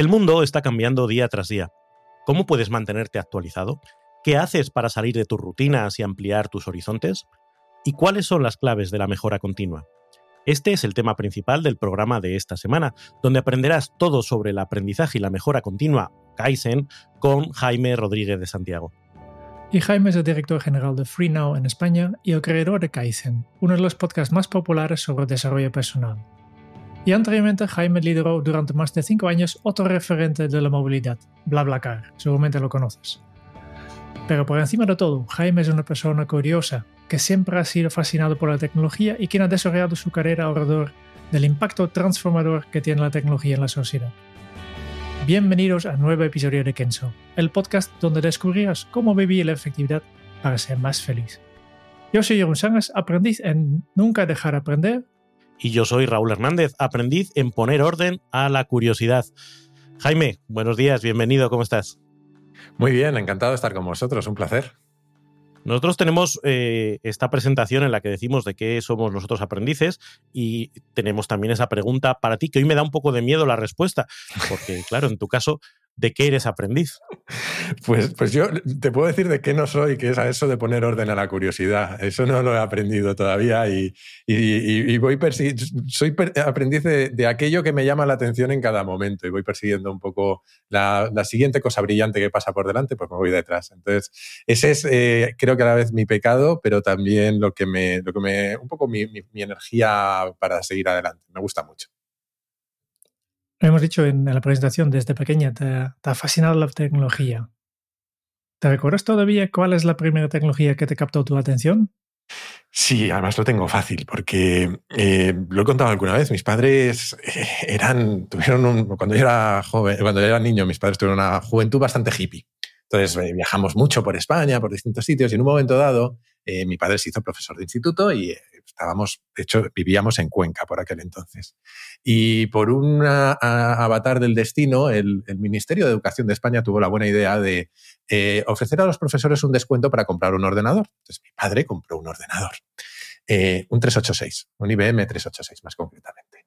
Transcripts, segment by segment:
El mundo está cambiando día tras día. ¿Cómo puedes mantenerte actualizado? ¿Qué haces para salir de tus rutinas y ampliar tus horizontes? ¿Y cuáles son las claves de la mejora continua? Este es el tema principal del programa de esta semana, donde aprenderás todo sobre el aprendizaje y la mejora continua, Kaizen, con Jaime Rodríguez de Santiago. Y Jaime es el director general de FreeNow en España y el creador de Kaizen, uno de los podcasts más populares sobre desarrollo personal. Y anteriormente Jaime lideró durante más de cinco años otro referente de la movilidad, BlaBlaCar, seguramente lo conoces. Pero por encima de todo, Jaime es una persona curiosa que siempre ha sido fascinado por la tecnología y quien ha desarrollado su carrera alrededor del impacto transformador que tiene la tecnología en la sociedad. Bienvenidos a un nuevo episodio de Kenzo, el podcast donde descubrirás cómo vivir la efectividad para ser más feliz. Yo soy Jeroen Sánchez, aprendiz en Nunca dejar aprender. Y yo soy Raúl Hernández, aprendiz en poner orden a la curiosidad. Jaime, buenos días, bienvenido, ¿cómo estás? Muy bien, encantado de estar con vosotros, un placer. Nosotros tenemos eh, esta presentación en la que decimos de qué somos nosotros aprendices y tenemos también esa pregunta para ti, que hoy me da un poco de miedo la respuesta, porque claro, en tu caso ¿De qué eres aprendiz? Pues, pues yo te puedo decir de qué no soy, que es a eso de poner orden a la curiosidad. Eso no lo he aprendido todavía y, y, voy soy aprendiz de, aquello que me llama la atención en cada momento y voy persiguiendo un poco la, siguiente cosa brillante que pasa por delante, pues me voy detrás. Entonces, ese es, eh, creo que a la vez mi pecado, pero también lo que me, lo que me un poco mi energía para seguir adelante. Me gusta mucho. Lo hemos dicho en la presentación, desde pequeña te, ha fascinado la tecnología. ¿Te recuerdas todavía cuál es la primera tecnología que te captó tu atención? Sí, además lo tengo fácil porque eh, lo he contado alguna vez. Mis padres eh, eran, tuvieron un, cuando yo era joven, cuando yo era niño, mis padres tuvieron una juventud bastante hippie. Entonces eh, viajamos mucho por España, por distintos sitios y en un momento dado mi padre se hizo profesor de instituto y estábamos, de hecho, vivíamos en Cuenca por aquel entonces. Y por un avatar del destino, el, Ministerio de Educación de España tuvo la buena idea de eh, ofrecer a los profesores un descuento para comprar un ordenador. Entonces mi padre compró un ordenador. Eh, un 386, un IBM 386 más concretamente.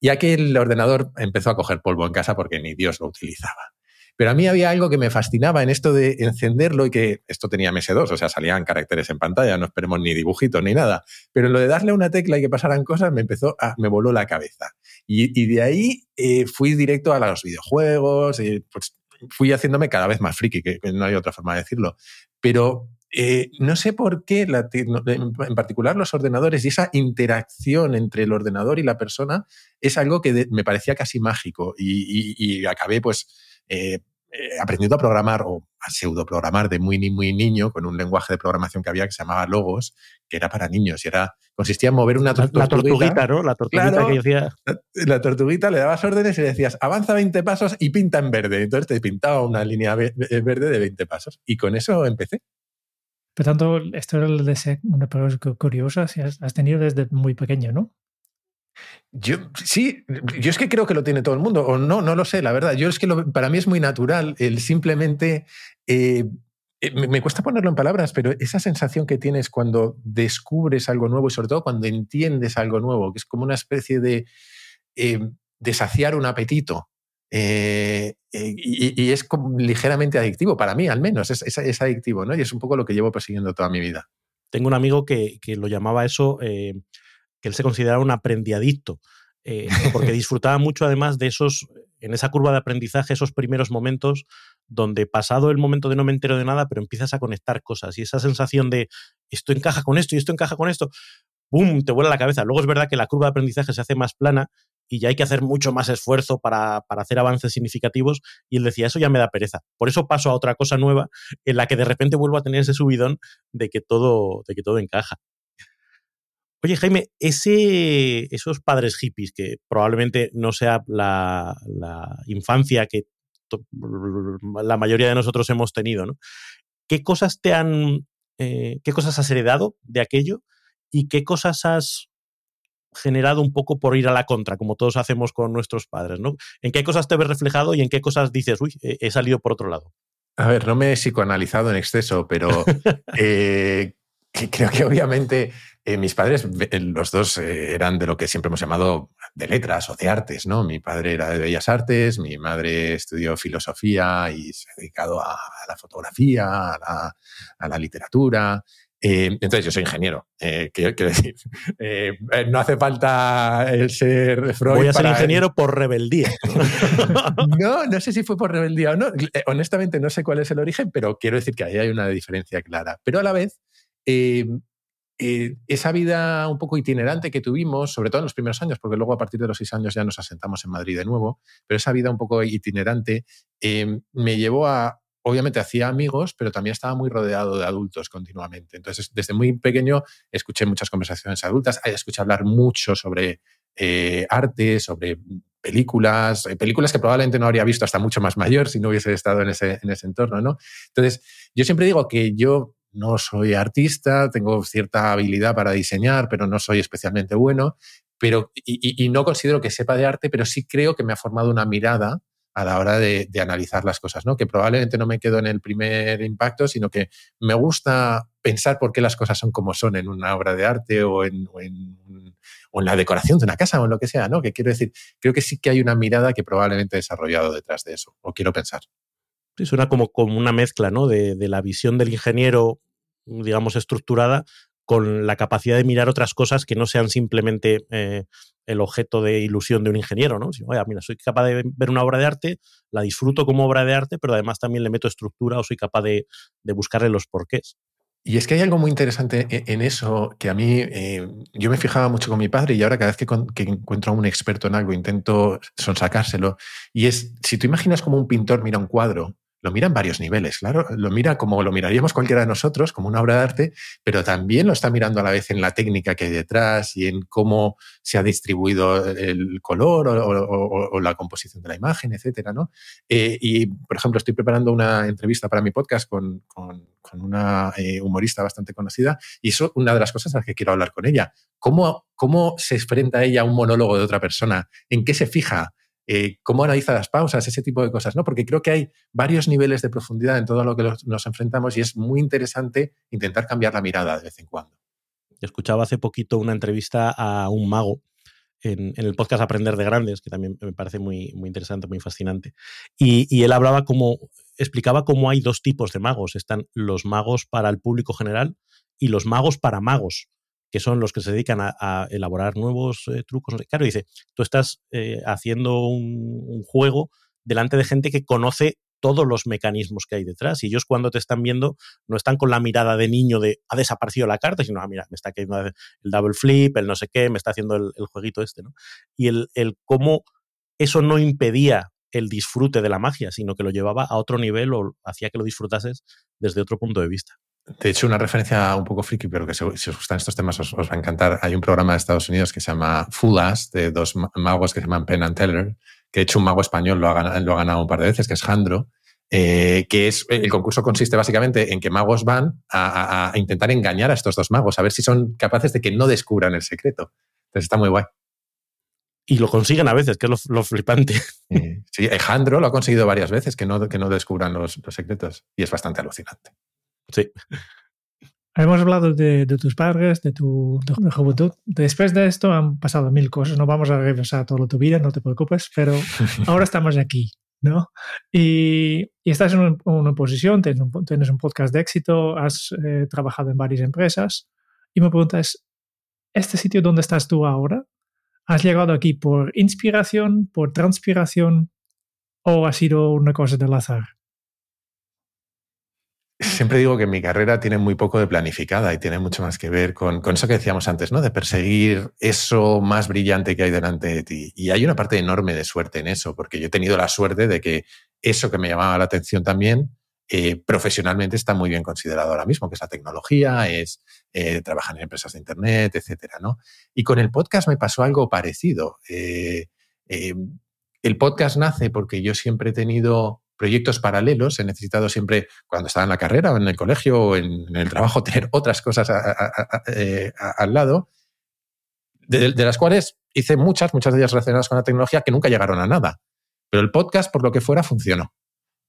Y aquel ordenador empezó a coger polvo en casa porque ni Dios lo utilizaba. Pero a mí había algo que me fascinaba en esto de encenderlo y que esto tenía MS2, o sea, salían caracteres en pantalla, no esperemos ni dibujitos ni nada. Pero en lo de darle una tecla y que pasaran cosas me empezó a, me voló la cabeza. Y, de ahí eh, fui directo a los videojuegos, y pues fui haciéndome cada vez más friki, que, no hay otra forma de decirlo. Pero eh, no sé por qué, en particular los ordenadores y esa interacción entre el ordenador y la persona es algo que me parecía casi mágico y, y acabé pues eh, eh, aprendiendo a programar o a pseudo programar de muy, muy niño con un lenguaje de programación que había que se llamaba Logos, que era para niños y era consistía en mover una tortuguita. La tortuguita, ¿no? La tortuguita que decía. La, tortuguita le dabas órdenes y le decías avanza 20 pasos y pinta en verde. Entonces te pintaba una línea verde de 20 pasos. Y con eso empecé. Por tanto, esto era una pregunta curiosa, si has tenido desde muy pequeño, ¿no? Yo sí, yo es que creo que lo tiene todo el mundo, o no, no lo sé, la verdad. Yo es que para mí es muy natural el simplemente. Eh, eh, me, cuesta ponerlo en palabras, pero esa sensación que tienes cuando descubres algo nuevo y sobre todo cuando entiendes algo nuevo, que es como una especie de, eh, de saciar un apetito. Y, es ligeramente adictivo, para mí al menos, es, es, adictivo, ¿no? Y es un poco lo que llevo persiguiendo toda mi vida. Tengo un amigo que, que lo llamaba eso que él se consideraba un aprendiadicto, eh, porque disfrutaba mucho además de esos, en esa curva de aprendizaje, esos primeros momentos donde pasado el momento de no me entero de nada, pero empiezas a conectar cosas y esa sensación de esto encaja con esto y esto encaja con esto, ¡pum!, te vuela la cabeza. Luego es verdad que la curva de aprendizaje se hace más plana y ya hay que hacer mucho más esfuerzo para, para, hacer avances significativos. Y él decía, eso ya me da pereza. Por eso paso a otra cosa nueva en la que de repente vuelvo a tener ese subidón de que todo, de que todo encaja. Oye, Jaime, ese, esos padres hippies, que probablemente no sea la, la infancia que la mayoría de nosotros hemos tenido, ¿no? ¿Qué cosas te han, eh, qué cosas has heredado de aquello y qué cosas has generado un poco por ir a la contra, como todos hacemos con nuestros padres, ¿no? ¿En qué cosas te ves reflejado y en qué cosas dices, uy, he salido por otro lado? A ver, no me he psicoanalizado en exceso, pero eh, creo que obviamente eh, mis padres, los dos eh, eran de lo que siempre hemos llamado de letras o de artes, ¿no? Mi padre era de Bellas Artes, mi madre estudió filosofía y se ha dedicado a, la fotografía, a la, literatura. Eh, entonces, yo soy ingeniero. quiero, decir, no hace falta el ser Freud. Voy a ser ingeniero por rebeldía. no, no sé si fue por rebeldía o no. Honestamente, no sé cuál es el origen, pero quiero decir que ahí hay una diferencia clara. Pero a la vez, eh, esa vida un poco itinerante que tuvimos, sobre todo en los primeros años, porque luego a partir de los seis años ya nos asentamos en Madrid de nuevo, pero esa vida un poco itinerante em, me llevó a, obviamente hacía amigos, pero también estaba muy rodeado de adultos continuamente. Entonces, desde muy pequeño escuché muchas conversaciones adultas, escuché hablar mucho sobre eh, arte, sobre películas, eh, películas que probablemente no habría visto hasta mucho más mayor si no hubiese estado en ese, en ese entorno, ¿no? Entonces, yo siempre digo que yo no soy artista, tengo cierta habilidad para diseñar, pero no soy especialmente bueno, pero, y, no considero que sepa de arte, pero sí creo que me ha formado una mirada a la hora de, analizar las cosas, ¿no? Que probablemente no me quedo en el primer impacto, sino que me gusta pensar por qué las cosas son como son en una obra de arte o en, o en, la decoración de una casa o en lo que sea, ¿no? Que quiero decir, creo que sí que hay una mirada que probablemente he desarrollado detrás de eso, o quiero pensar. Sí, suena como, una mezcla, ¿no? De, de, la visión del ingeniero digamos, estructurada con la capacidad de mirar otras cosas que no sean simplemente eh, el objeto de ilusión de un ingeniero, ¿no? Oye, mira, soy capaz de ver una obra de arte, la disfruto como obra de arte, pero además también le meto estructura o soy capaz de, buscarle los porqués. Y es que hay algo muy interesante e-, en eso que a mí, eh, yo me fijaba mucho con mi padre y ahora cada vez que, que, encuentro a un experto en algo intento sonsacárselo. Y es, si tú imaginas como un pintor mira un cuadro lo mira en varios niveles, claro. Lo mira como lo miraríamos cualquiera de nosotros, como una obra de arte, pero también lo está mirando a la vez en la técnica que hay detrás y en cómo se ha distribuido el color o, la composición de la imagen, etcétera, ¿no? Eh, y, por ejemplo, estoy preparando una entrevista para mi podcast con, una eh, humorista bastante conocida y eso es una de las cosas a las que quiero hablar con ella. ¿Cómo, ¿Cómo se enfrenta ella a un monólogo de otra persona? ¿En qué se fija? Eh, cómo analiza las pausas, ese tipo de cosas, ¿no? Porque creo que hay varios niveles de profundidad en todo lo que nos enfrentamos y es muy interesante intentar cambiar la mirada de vez en cuando. Escuchaba hace poquito una entrevista a un mago en, el podcast Aprender de Grandes, que también me parece muy, muy interesante, muy fascinante. Y, y, él hablaba como, explicaba cómo hay dos tipos de magos. Están los magos para el público general y los magos para magos que son los que se dedican a, elaborar nuevos eh, trucos. Claro, dice, tú estás eh, haciendo un, juego delante de gente que conoce todos los mecanismos que hay detrás. Y ellos cuando te están viendo no están con la mirada de niño de ha desaparecido la carta, sino, ah, mira, me está cayendo el double flip, el no sé qué, me está haciendo el, jueguito este, ¿no? Y el, el cómo eso no impedía el disfrute de la magia, sino que lo llevaba a otro nivel o hacía que lo disfrutases desde otro punto de vista. De hecho, una referencia un poco friki, pero que si os gustan estos temas os, va a encantar. Hay un programa de Estados Unidos que se llama Fulas, de dos magos que se llaman Penn and Teller, que de hecho un mago español lo ha, ganado, lo ha ganado un par de veces, que es Jandro, eh, que es el concurso consiste básicamente en que magos van a, intentar engañar a estos dos magos, a ver si son capaces de que no descubran el secreto. Entonces está muy guay. Y lo consiguen a veces, que es lo, flipante. Sí, Jandro lo ha conseguido varias veces, que no, que no descubran los, los secretos. Y es bastante alucinante. Sí. Hemos hablado de, tus padres, de tu juventud. Después de esto han pasado mil cosas. No vamos a regresar toda tu vida, no te preocupes, pero ahora estamos aquí, ¿no? Y, estás en una posición, tienes un, tienes un, podcast de éxito, has eh, trabajado en varias empresas. Y me preguntas, ¿este sitio donde estás tú ahora? ¿Has llegado aquí por inspiración, por transpiración o ha sido una cosa del azar? Siempre digo que mi carrera tiene muy poco de planificada y tiene mucho más que ver con, con, eso que decíamos antes, ¿no? De perseguir eso más brillante que hay delante de ti. Y hay una parte enorme de suerte en eso, porque yo he tenido la suerte de que eso que me llamaba la atención también, eh, profesionalmente está muy bien considerado ahora mismo, que es la tecnología, es eh, trabajar en empresas de Internet, etcétera, ¿no? Y con el podcast me pasó algo parecido. Eh, el podcast nace porque yo siempre he tenido proyectos paralelos, he necesitado siempre, cuando estaba en la carrera o en el colegio o en, el trabajo, tener otras cosas al lado, de, las cuales hice muchas, muchas de ellas relacionadas con la tecnología que nunca llegaron a nada. Pero el podcast, por lo que fuera, funcionó.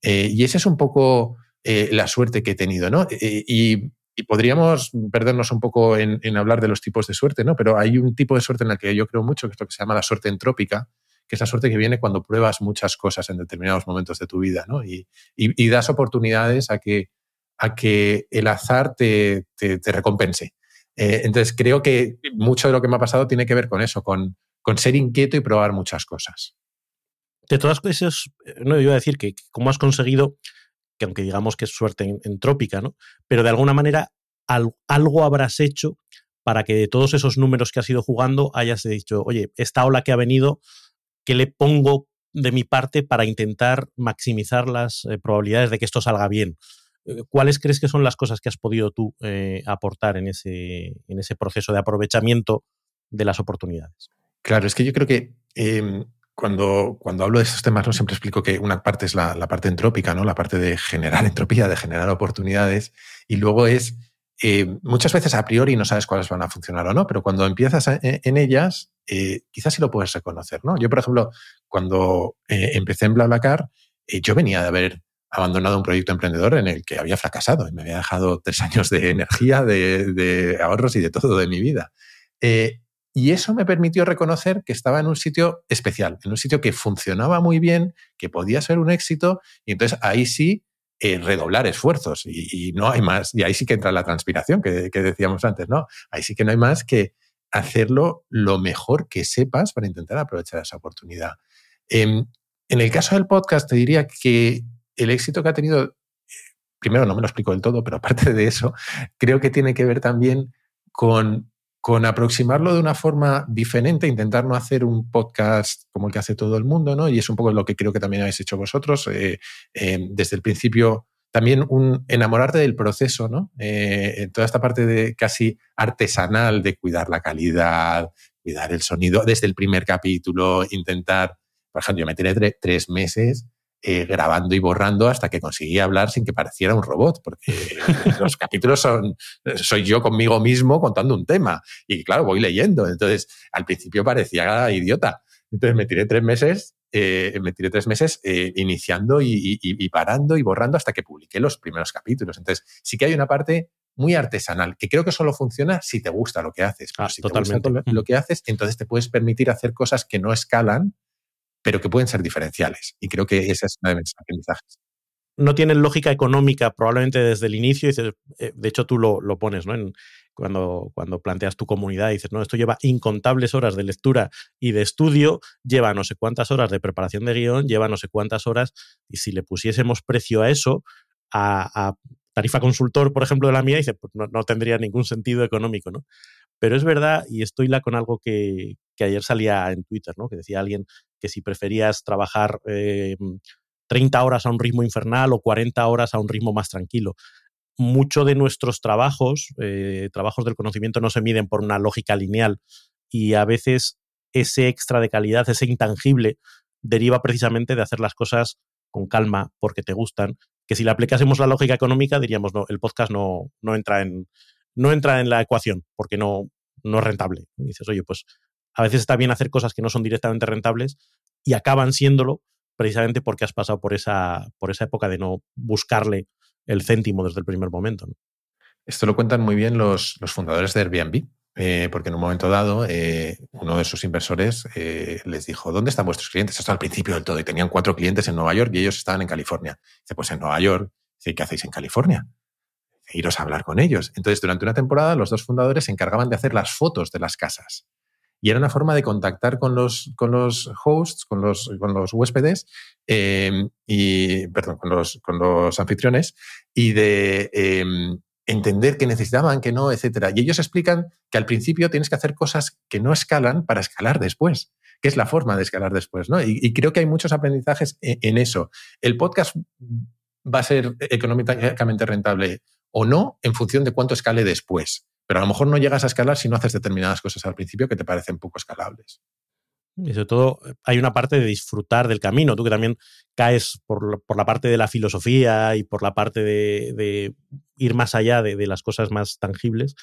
Eh, y esa es un poco eh, la suerte que he tenido, ¿no? Eh, y, podríamos perdernos un poco en, en, hablar de los tipos de suerte, ¿no? Pero hay un tipo de suerte en el que yo creo mucho, que es lo que se llama la suerte entrópica, que es la suerte que viene cuando pruebas muchas cosas en determinados momentos de tu vida, ¿no? Y, das oportunidades a que, a que el azar te, recompense. Eh, entonces, creo que mucho de lo que me ha pasado tiene que ver con eso, con, con ser inquieto y probar muchas cosas. De todas cosas, no iba a decir que cómo has conseguido, que aunque digamos que es suerte entrópica, ¿no? Pero de alguna manera algo habrás hecho para que de todos esos números que has ido jugando hayas dicho, oye, esta ola que ha venido ¿qué le pongo de mi parte para intentar maximizar las eh, probabilidades de que esto salga bien? Eh, ¿Cuáles crees que son las cosas que has podido tú eh, aportar en ese, en ese proceso de aprovechamiento de las oportunidades? Claro, es que yo creo que em, cuando, cuando hablo de estos temas, ¿no? siempre explico que una parte es la, parte entrópica, ¿no? la parte de generar entropía, de generar oportunidades, y luego es eh, muchas veces a priori no sabes cuáles van a funcionar o no, pero cuando empiezas en ellas, eh, quizás sí lo puedes reconocer, ¿no? Yo, por ejemplo, cuando eh, empecé en BlaBlaCar, yo venía de haber abandonado un proyecto emprendedor en el que había fracasado y me había dejado tres años de energía, de, ahorros y de todo de mi vida. y eso me permitió reconocer que estaba en un sitio especial, en un sitio que funcionaba muy bien, que podía ser un éxito, y entonces ahí sí redoblar esfuerzos y, no hay más. Y ahí sí que entra la transpiración que, decíamos antes, ¿no? Ahí sí que no hay más que hacerlo lo mejor que sepas para intentar aprovechar esa oportunidad. Em, en el caso del podcast, te diría que el éxito que ha tenido, primero no me lo explico del todo, pero aparte de eso, creo que tiene que ver también con con aproximarlo de una forma diferente, intentar no hacer un podcast como el que hace todo el mundo, ¿no? Y es un poco lo que creo que también habéis hecho vosotros. Eh, eh, desde el principio, también un enamorarte del proceso, ¿no? Eh, toda esta parte de casi artesanal de cuidar la calidad, cuidar el sonido, desde el primer capítulo, intentar, por ejemplo, yo me tiré tres meses eh, grabando y borrando hasta que conseguí hablar sin que pareciera un robot, porque los capítulos son, soy yo conmigo mismo contando un tema y claro, voy leyendo, entonces al principio parecía idiota. Entonces me tiré tres meses, eh, me tiré tres meses eh, iniciando y, parando y borrando hasta que publiqué los primeros capítulos. Entonces sí que hay una parte muy artesanal, que creo que solo funciona si te gusta lo que haces. Ah, si totalmente. te gusta lo que haces, entonces te puedes permitir hacer cosas que no escalan pero que pueden ser diferenciales. Y creo que esa es una de mis aprendizajes. No tienen lógica económica probablemente desde el inicio. Eh, de hecho, tú lo, pones ¿no? cuando, cuando planteas tu comunidad. Dices, no, esto lleva incontables horas de lectura y de estudio, lleva no sé cuántas horas de preparación de guion, lleva no sé cuántas horas. Y si le pusiésemos precio a eso, a, tarifa consultor, por ejemplo, de la mía, dice, pues no, no, tendría ningún sentido económico, ¿no? Pero es verdad, y estoy la con algo que, que ayer salía en Twitter, ¿no? Que decía alguien que si preferías trabajar 30 eh, horas a un ritmo infernal o 40 horas a un ritmo más tranquilo. Mucho de nuestros trabajos, eh, trabajos del conocimiento, no se miden por una lógica lineal y a veces ese extra de calidad, ese intangible, deriva precisamente de hacer las cosas con calma porque te gustan, que si le aplicásemos la lógica económica diríamos, no, el podcast no, no, entra, en, no entra en la ecuación porque no, no es rentable. Dices, oye, pues a veces está bien hacer cosas que no son directamente rentables y acaban siéndolo precisamente porque has pasado por esa, por esa época de no buscarle el céntimo desde el primer momento. Esto lo cuentan muy bien los, fundadores de Airbnb, eh, porque en un momento dado eh, uno de sus inversores eh, les dijo, ¿dónde están vuestros clientes? Esto al principio del todo, y tenían cuatro clientes en Nueva York y ellos estaban en California. Dice, pues en Nueva York. Dice, ¿qué hacéis en California? Iros a hablar con ellos. Entonces, durante una temporada, los dos fundadores se encargaban de hacer las fotos de las casas y era una forma de contactar con los, con los hosts, con los, con los huéspedes, em, y, perdón, con los, con los anfitriones, y de em, entender qué necesitaban, qué no, etcétera. Y ellos explican que al principio tienes que hacer cosas que no escalan para escalar después, que es la forma de escalar después, ¿no? Y, creo que hay muchos aprendizajes en, en, eso. El podcast va a ser económicamente rentable o no en función de cuánto escale después. Pero a lo mejor no llegas a escalar si no haces determinadas cosas al principio que te parecen poco escalables. Y sobre todo hay una parte de disfrutar del camino, tú que también caes por, la parte de la filosofía y por la parte de, ir más allá de, las cosas más tangibles.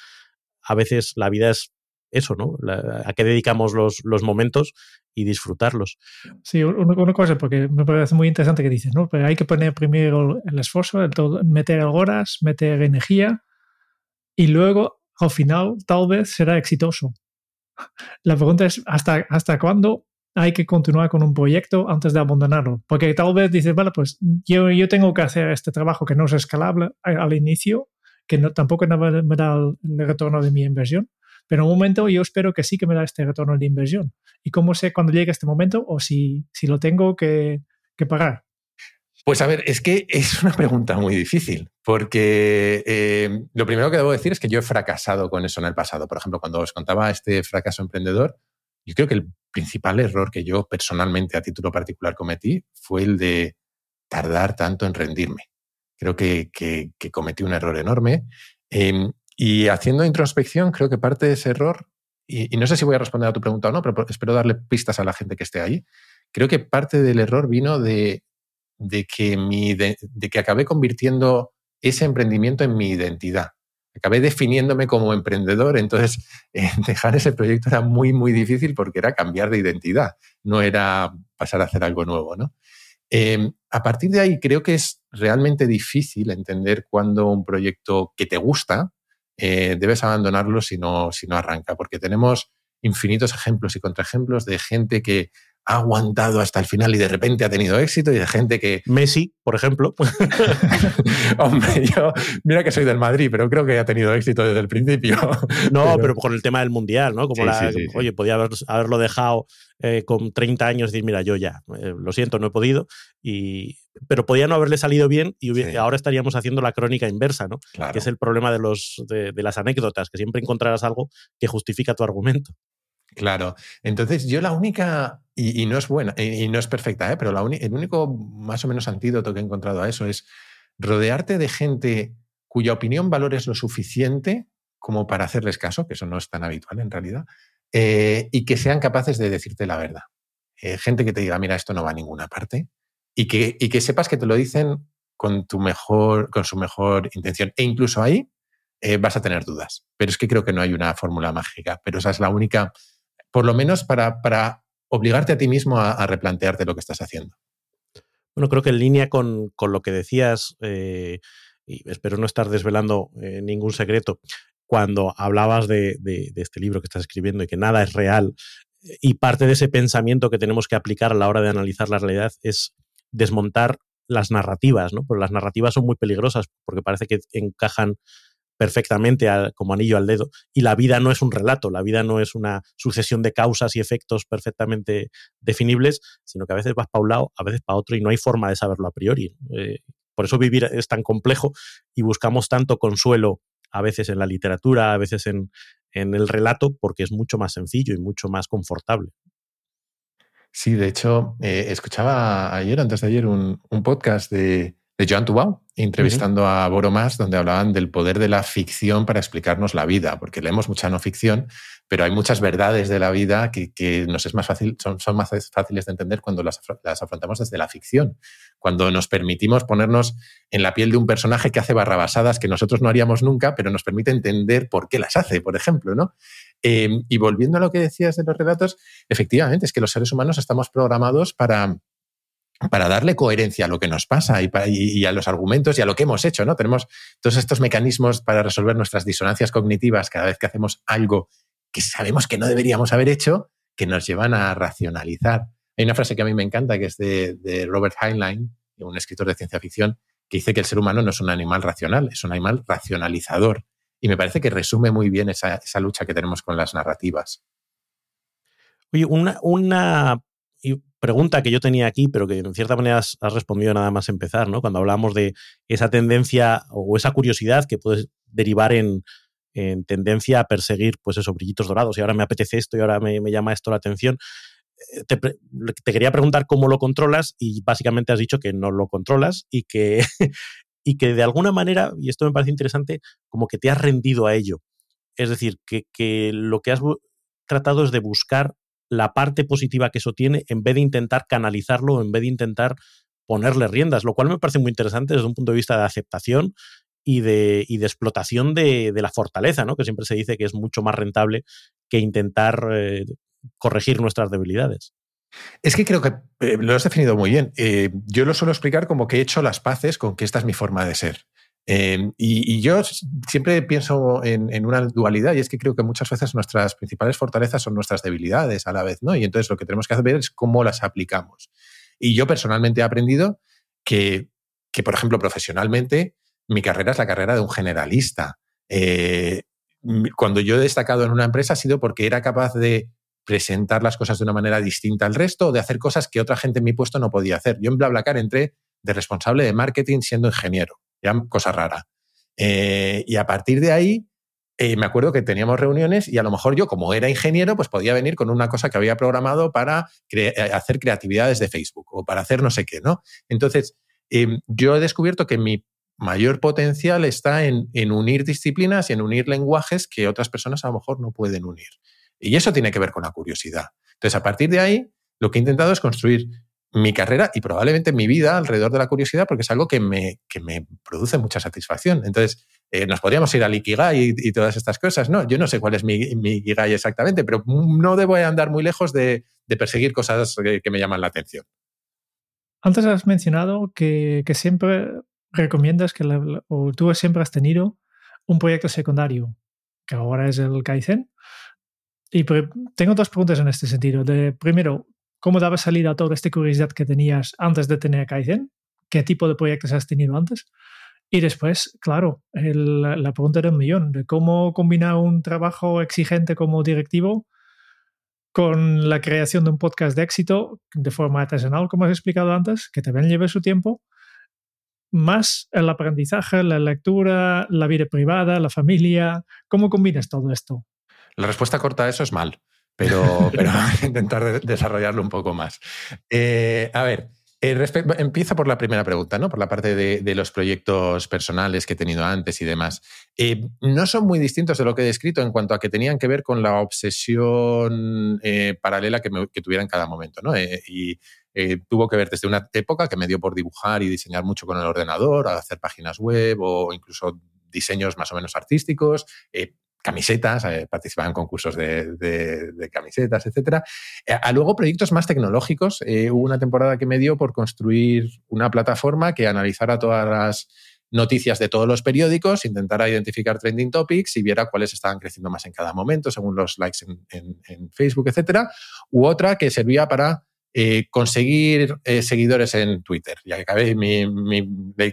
A veces la vida es eso, ¿no? a qué dedicamos los, momentos y disfrutarlos. Sí, una, cosa, porque me parece muy interesante que dices, ¿no? Pero hay que poner primero el esfuerzo, meter horas, meter energía y luego al final tal vez será exitoso. La pregunta es, ¿hasta, hasta cuándo hay que continuar con un proyecto antes de abandonarlo? Porque tal vez dices, vale, pues yo, yo tengo que hacer este trabajo que no es escalable al inicio, que no, tampoco me da el, retorno de mi inversión, pero en un momento yo espero que sí que me da este retorno de inversión. ¿Y cómo sé cuando llegue este momento o si, si lo tengo que, pagar? Pues a ver, es que es una pregunta muy difícil, porque eh, lo primero que debo decir es que yo he fracasado con eso en el pasado. Por ejemplo, cuando os contaba este fracaso emprendedor, yo creo que el principal error que yo personalmente a título particular cometí fue el de tardar tanto en rendirme. Creo que, cometí un error enorme. Em, y haciendo introspección, creo que parte de ese error, y, no sé si voy a responder a tu pregunta o no, pero espero darle pistas a la gente que esté ahí, creo que parte del error vino de de que, mi, de, que acabé convirtiendo ese emprendimiento en mi identidad. Acabé definiéndome como emprendedor, entonces dejar ese proyecto era muy, muy difícil porque era cambiar de identidad, no era pasar a hacer algo nuevo. ¿no? Em, a partir de ahí creo que es realmente difícil entender cuando un proyecto que te gusta eh, debes abandonarlo si no, si no arranca, porque tenemos infinitos ejemplos y contraejemplos de gente que ha aguantado hasta el final y de repente ha tenido éxito y de gente que... Messi, por ejemplo. Hombre, yo, mira que soy del Madrid, pero creo que ha tenido éxito desde el principio. no, pero, con el tema del Mundial, ¿no? Como la, oye, podía haberlo dejado eh, con 30 años y decir, mira, yo ya, eh, lo siento, no he podido. Y, pero podía no haberle salido bien y ahora estaríamos haciendo la crónica inversa, ¿no? Que es el problema de, los, de las anécdotas, que siempre encontrarás algo que justifica tu argumento. Claro. Entonces, yo la única, y, no es buena, y, no es perfecta, ¿eh? pero la el único más o menos antídoto que he encontrado a eso es rodearte de gente cuya opinión valores lo suficiente como para hacerles caso, que eso no es tan habitual en realidad, eh, y que sean capaces de decirte la verdad. Eh, gente que te diga, mira, esto no va a ninguna parte, y que, y que sepas que te lo dicen con, tu mejor, con su mejor intención. E incluso ahí vas a tener dudas. Pero es que creo que no hay una fórmula mágica, pero esa es la única por lo menos para, para obligarte a ti mismo a, replantearte lo que estás haciendo. Bueno, creo que en línea con, lo que decías, eh, y espero no estar desvelando eh, ningún secreto, cuando hablabas de, este libro que estás escribiendo y que nada es real, y parte de ese pensamiento que tenemos que aplicar a la hora de analizar la realidad es desmontar las narrativas, ¿no? Porque las narrativas son muy peligrosas porque parece que encajan perfectamente como anillo al dedo. Y la vida no es un relato, la vida no es una sucesión de causas y efectos perfectamente definibles, sino que a veces vas para un lado, a veces para otro y no hay forma de saberlo a priori. Eh, por eso vivir es tan complejo y buscamos tanto consuelo a veces en la literatura, a veces en, el relato, porque es mucho más sencillo y mucho más confortable. Sí, de hecho, eh, escuchaba ayer, antes de ayer, un, un podcast de, de Joan Tubau, entrevistando a Boromás, donde hablaban del poder de la ficción para explicarnos la vida, porque leemos mucha no ficción, pero hay muchas verdades de la vida que, nos es más fácil, son, son, más fáciles de entender cuando las, las, afrontamos desde la ficción, cuando nos permitimos ponernos en la piel de un personaje que hace barrabasadas que nosotros no haríamos nunca, pero nos permite entender por qué las hace, por ejemplo, ¿no? Eh, y volviendo a lo que decías de los relatos, efectivamente es que los seres humanos estamos programados para para darle coherencia a lo que nos pasa y, a los argumentos y a lo que hemos hecho, ¿no? Tenemos todos estos mecanismos para resolver nuestras disonancias cognitivas cada vez que hacemos algo que sabemos que no deberíamos haber hecho, que nos llevan a racionalizar. Hay una frase que a mí me encanta, que es de, Robert Heinlein, un escritor de ciencia ficción, que dice que el ser humano no es un animal racional, es un animal racionalizador. Y me parece que resume muy bien esa lucha que tenemos con las narrativas. Oye, una, pregunta que yo tenía aquí, pero que en cierta manera has, respondido nada más empezar, ¿no? Cuando hablamos de esa tendencia o esa curiosidad que puede derivar en, tendencia a perseguir, pues esos brillitos dorados, y ahora me apetece esto y ahora me, llama esto la atención. Eh, te, quería preguntar cómo lo controlas y básicamente has dicho que no lo controlas y que, y que de alguna manera, y esto me parece interesante, como que te has rendido a ello. Es decir, que lo que has tratado es de buscar la parte positiva que eso tiene en vez de intentar canalizarlo, en vez de intentar ponerle riendas, lo cual me parece muy interesante desde un punto de vista de aceptación y de, de explotación de, la fortaleza, ¿no? que siempre se dice que es mucho más rentable que intentar eh, corregir nuestras debilidades. Es que creo que eh, lo has definido muy bien. Eh, yo lo suelo explicar como que he hecho las paces con que esta es mi forma de ser. Em, y, yo siempre pienso en, una dualidad y es que creo que muchas veces nuestras principales fortalezas son nuestras debilidades a la vez, ¿no? Y entonces lo que tenemos que hacer es cómo las aplicamos. Y yo personalmente he aprendido que, que por ejemplo, profesionalmente, mi carrera es la carrera de un generalista. Eh, cuando yo he destacado en una empresa ha sido porque era capaz de presentar las cosas de una manera distinta al resto de hacer cosas que otra gente en mi puesto no podía hacer. Yo en BlaBlaCar entré de responsable de marketing siendo ingeniero cosa rara. Eh, y a partir de ahí, eh, me acuerdo que teníamos reuniones y a lo mejor yo, como era ingeniero, pues podía venir con una cosa que había programado para eh, hacer creatividades de Facebook o para hacer no sé qué, ¿no? Entonces, em, yo he descubierto que mi mayor potencial está en, en, unir disciplinas y en unir lenguajes que otras personas a lo mejor no pueden unir. Y eso tiene que ver con la curiosidad. Entonces, a partir de ahí, lo que he intentado es construir mi carrera y probablemente mi vida alrededor de la curiosidad, porque es algo que me, que me produce mucha satisfacción. Entonces, eh, nos podríamos ir al Ikigai y, todas estas cosas. No, yo no sé cuál es mi, mi Ikigai exactamente, pero no debo andar muy lejos de, perseguir cosas que, me llaman la atención. Antes has mencionado que, siempre recomiendas que o tú siempre has tenido un proyecto secundario, que ahora es el Kaizen. Y tengo dos preguntas en este sentido. De, primero, ¿Cómo daba salida a toda esta curiosidad que tenías antes de tener Kaizen? ¿Qué tipo de proyectos has tenido antes? Y después, claro, la pregunta un millón, de cómo combinar un trabajo exigente como directivo con la creación de un podcast de éxito de forma artesanal, como has explicado antes, que también lleve su tiempo, más el aprendizaje, la lectura, la vida privada, la familia. ¿Cómo combinas todo esto? La respuesta corta a eso es mal pero, pero intentar desarrollarlo un poco más. Eh, a ver, eh, empieza por la primera pregunta, ¿no? Por la parte de, los proyectos personales que he tenido antes y demás. Eh, no son muy distintos de lo que he descrito en cuanto a que tenían que ver con la obsesión paralela que, que, tuviera en cada momento, ¿no? y tuvo que ver desde una época que me dio por dibujar y diseñar mucho con el ordenador, a hacer páginas web o incluso diseños más o menos artísticos, camisetas, eh, participaba en concursos de, camisetas, etc. Eh, a luego proyectos más tecnológicos. Eh, hubo una temporada que me dio por construir una plataforma que analizara todas las noticias de todos los periódicos, intentara identificar trending topics y viera cuáles estaban creciendo más en cada momento, según los likes en, en Facebook, etc. U otra que servía para eh, conseguir eh, seguidores en Twitter. Que acabé, mi,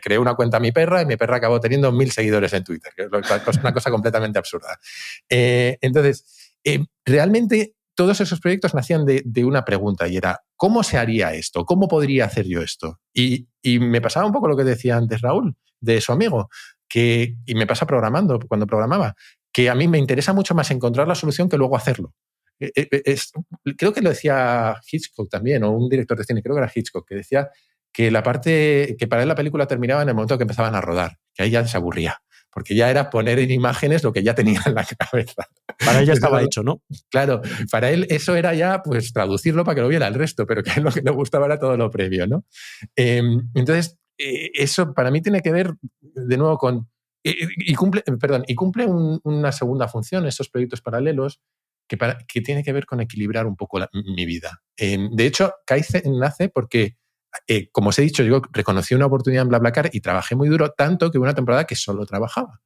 creé una cuenta a mi perra y mi perra acabó teniendo mil seguidores en Twitter, que es una cosa completamente absurda. Eh, entonces, realmente todos esos proyectos nacían de, una pregunta y era, ¿cómo se haría esto? ¿Cómo podría hacer yo esto? Y, y, me pasaba un poco lo que decía antes Raúl, de su amigo, que, y me pasa programando, cuando programaba, que a mí me interesa mucho más encontrar la solución que luego hacerlo. Eh, eh, es, creo que lo decía Hitchcock también, o un director de cine, creo que era Hitchcock, que decía que la parte, que para él la película terminaba en el momento que empezaban a rodar, que ahí ya se aburría, porque ya era poner en imágenes lo que ya tenía en la cabeza. Para él ya estaba hecho, ¿no? Claro, para él eso era ya pues traducirlo para que lo viera el resto, pero que a él lo que le gustaba era todo lo previo, ¿no? Em, entonces, eh, eso para mí tiene que ver de nuevo con... Y, cumple, perdón, y cumple una segunda función, esos proyectos paralelos, que, tiene que ver con equilibrar un poco mi vida. de hecho, Kaizen nace porque, eh, como os he dicho, yo reconocí una oportunidad en BlaBlaCar y trabajé muy duro, tanto que hubo una temporada que solo trabajaba.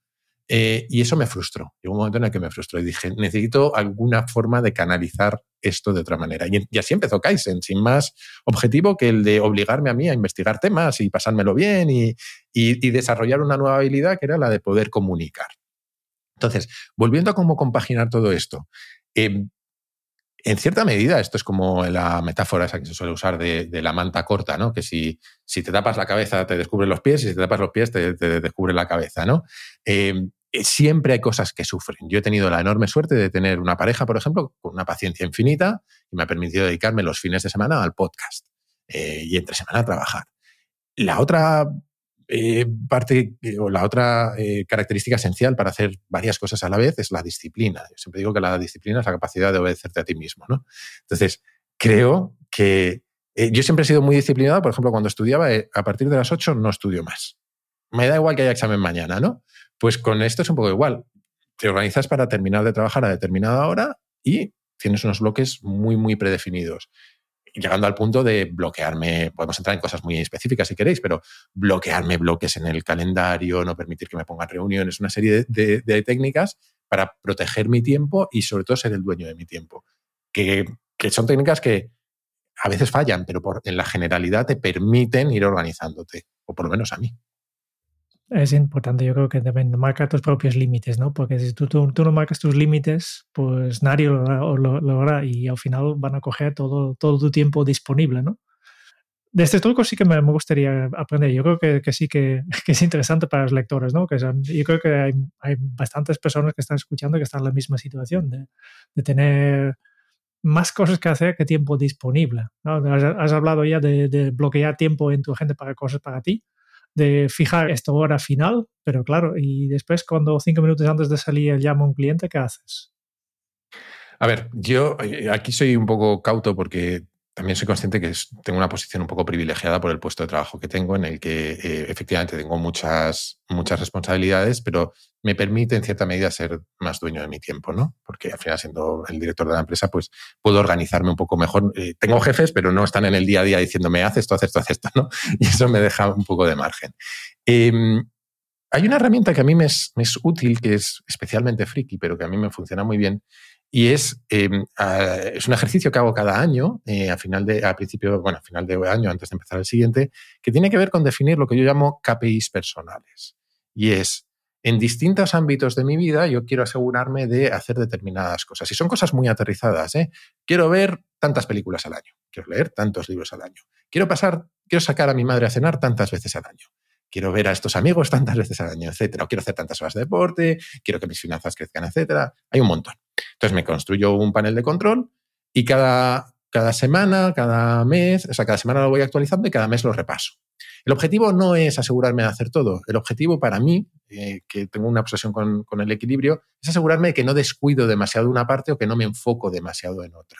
Eh, y eso me frustró. Llegó un momento en el que me frustró y dije, necesito alguna forma de canalizar esto de otra manera. Y, así empezó Kaizen, sin más objetivo que el de obligarme a mí a investigar temas y pasármelo bien y, desarrollar una nueva habilidad que era la de poder comunicar. Entonces, volviendo a cómo compaginar todo esto, Em, en cierta medida, esto es como la metáfora que se suele usar de, la manta corta, ¿no? Que si, si, te tapas la cabeza te descubren los pies y si te tapas los pies te, descubre la cabeza, ¿no? Em, eh, siempre hay cosas que sufren. Yo he tenido la enorme suerte de tener una pareja, por ejemplo, con una paciencia infinita y me ha permitido dedicarme los fines de semana al podcast eh, y entre semana a trabajar. La otra eh, parte o la otra eh, característica esencial para hacer varias cosas a la vez es la disciplina. Yo siempre digo que la disciplina es la capacidad de obedecerte a ti mismo. ¿no? Entonces, creo que eh, yo siempre he sido muy disciplinado. Por ejemplo, cuando estudiaba, a partir de las 8 no estudio más. Me da igual que haya examen mañana, ¿no? Pues con esto es un poco igual. Te organizas para terminar de trabajar a determinada hora y tienes unos bloques muy, muy predefinidos llegando al punto de bloquearme, podemos entrar en cosas muy específicas si queréis, pero bloquearme bloques en el calendario, no permitir que me pongan reuniones, una serie de, técnicas para proteger mi tiempo y sobre todo ser el dueño de mi tiempo. Que, son técnicas que a veces fallan, pero por, en la generalidad te permiten ir organizándote, o por lo menos a mí es importante, yo creo que deben marcar tus propios límites, ¿no? Porque si tú, tú, no marcas tus límites, pues nadie lo, lo, hará y al final van a coger todo, todo tu tiempo disponible, ¿no? De este truco sí que me, gustaría aprender. Yo creo que, que sí que, que, es interesante para los lectores, ¿no? Que son, yo creo que hay, hay, bastantes personas que están escuchando que están en la misma situación, de, de tener más cosas que hacer que tiempo disponible. ¿no? Has, has, hablado ya de, de bloquear tiempo en tu agenda para cosas para ti de fijar esta hora final, pero claro, y después cuando cinco minutos antes de salir llama un cliente, ¿qué haces? A ver, yo eh, aquí soy un poco cauto porque también soy consciente que tengo una posición un poco privilegiada por el puesto de trabajo que tengo, en el que eh, efectivamente tengo muchas, muchas responsabilidades, pero me permite en cierta medida ser más dueño de mi tiempo, ¿no? Porque al final, siendo el director de la empresa, pues puedo organizarme un poco mejor. Eh, tengo jefes, pero no están en el día a día diciéndome, haz esto, haz esto, haz esto, ¿no? Y eso me deja un poco de margen. Em, hay una herramienta que a mí me es, me es útil, que es especialmente friki, pero que a mí me funciona muy bien, y es, em, es un ejercicio que hago cada año, eh, a final de, a principio, bueno, a final de año, antes de empezar el siguiente, que tiene que ver con definir lo que yo llamo KPIs personales. Y es, en distintos ámbitos de mi vida, yo quiero asegurarme de hacer determinadas cosas. Y son cosas muy aterrizadas. ¿eh? Quiero ver tantas películas al año. Quiero leer tantos libros al año. Quiero pasar, quiero sacar a mi madre a cenar tantas veces al año quiero ver a estos amigos tantas veces al año, etcétera. O quiero hacer tantas horas de deporte, quiero que mis finanzas crezcan, etcétera. Hay un montón. Entonces me construyo un panel de control y cada, cada semana, cada mes, o sea, cada semana lo voy actualizando y cada mes lo repaso. El objetivo no es asegurarme de hacer todo. El objetivo para mí, eh, que tengo una obsesión con, el equilibrio, es asegurarme de que no descuido demasiado una parte o que no me enfoco demasiado en otra.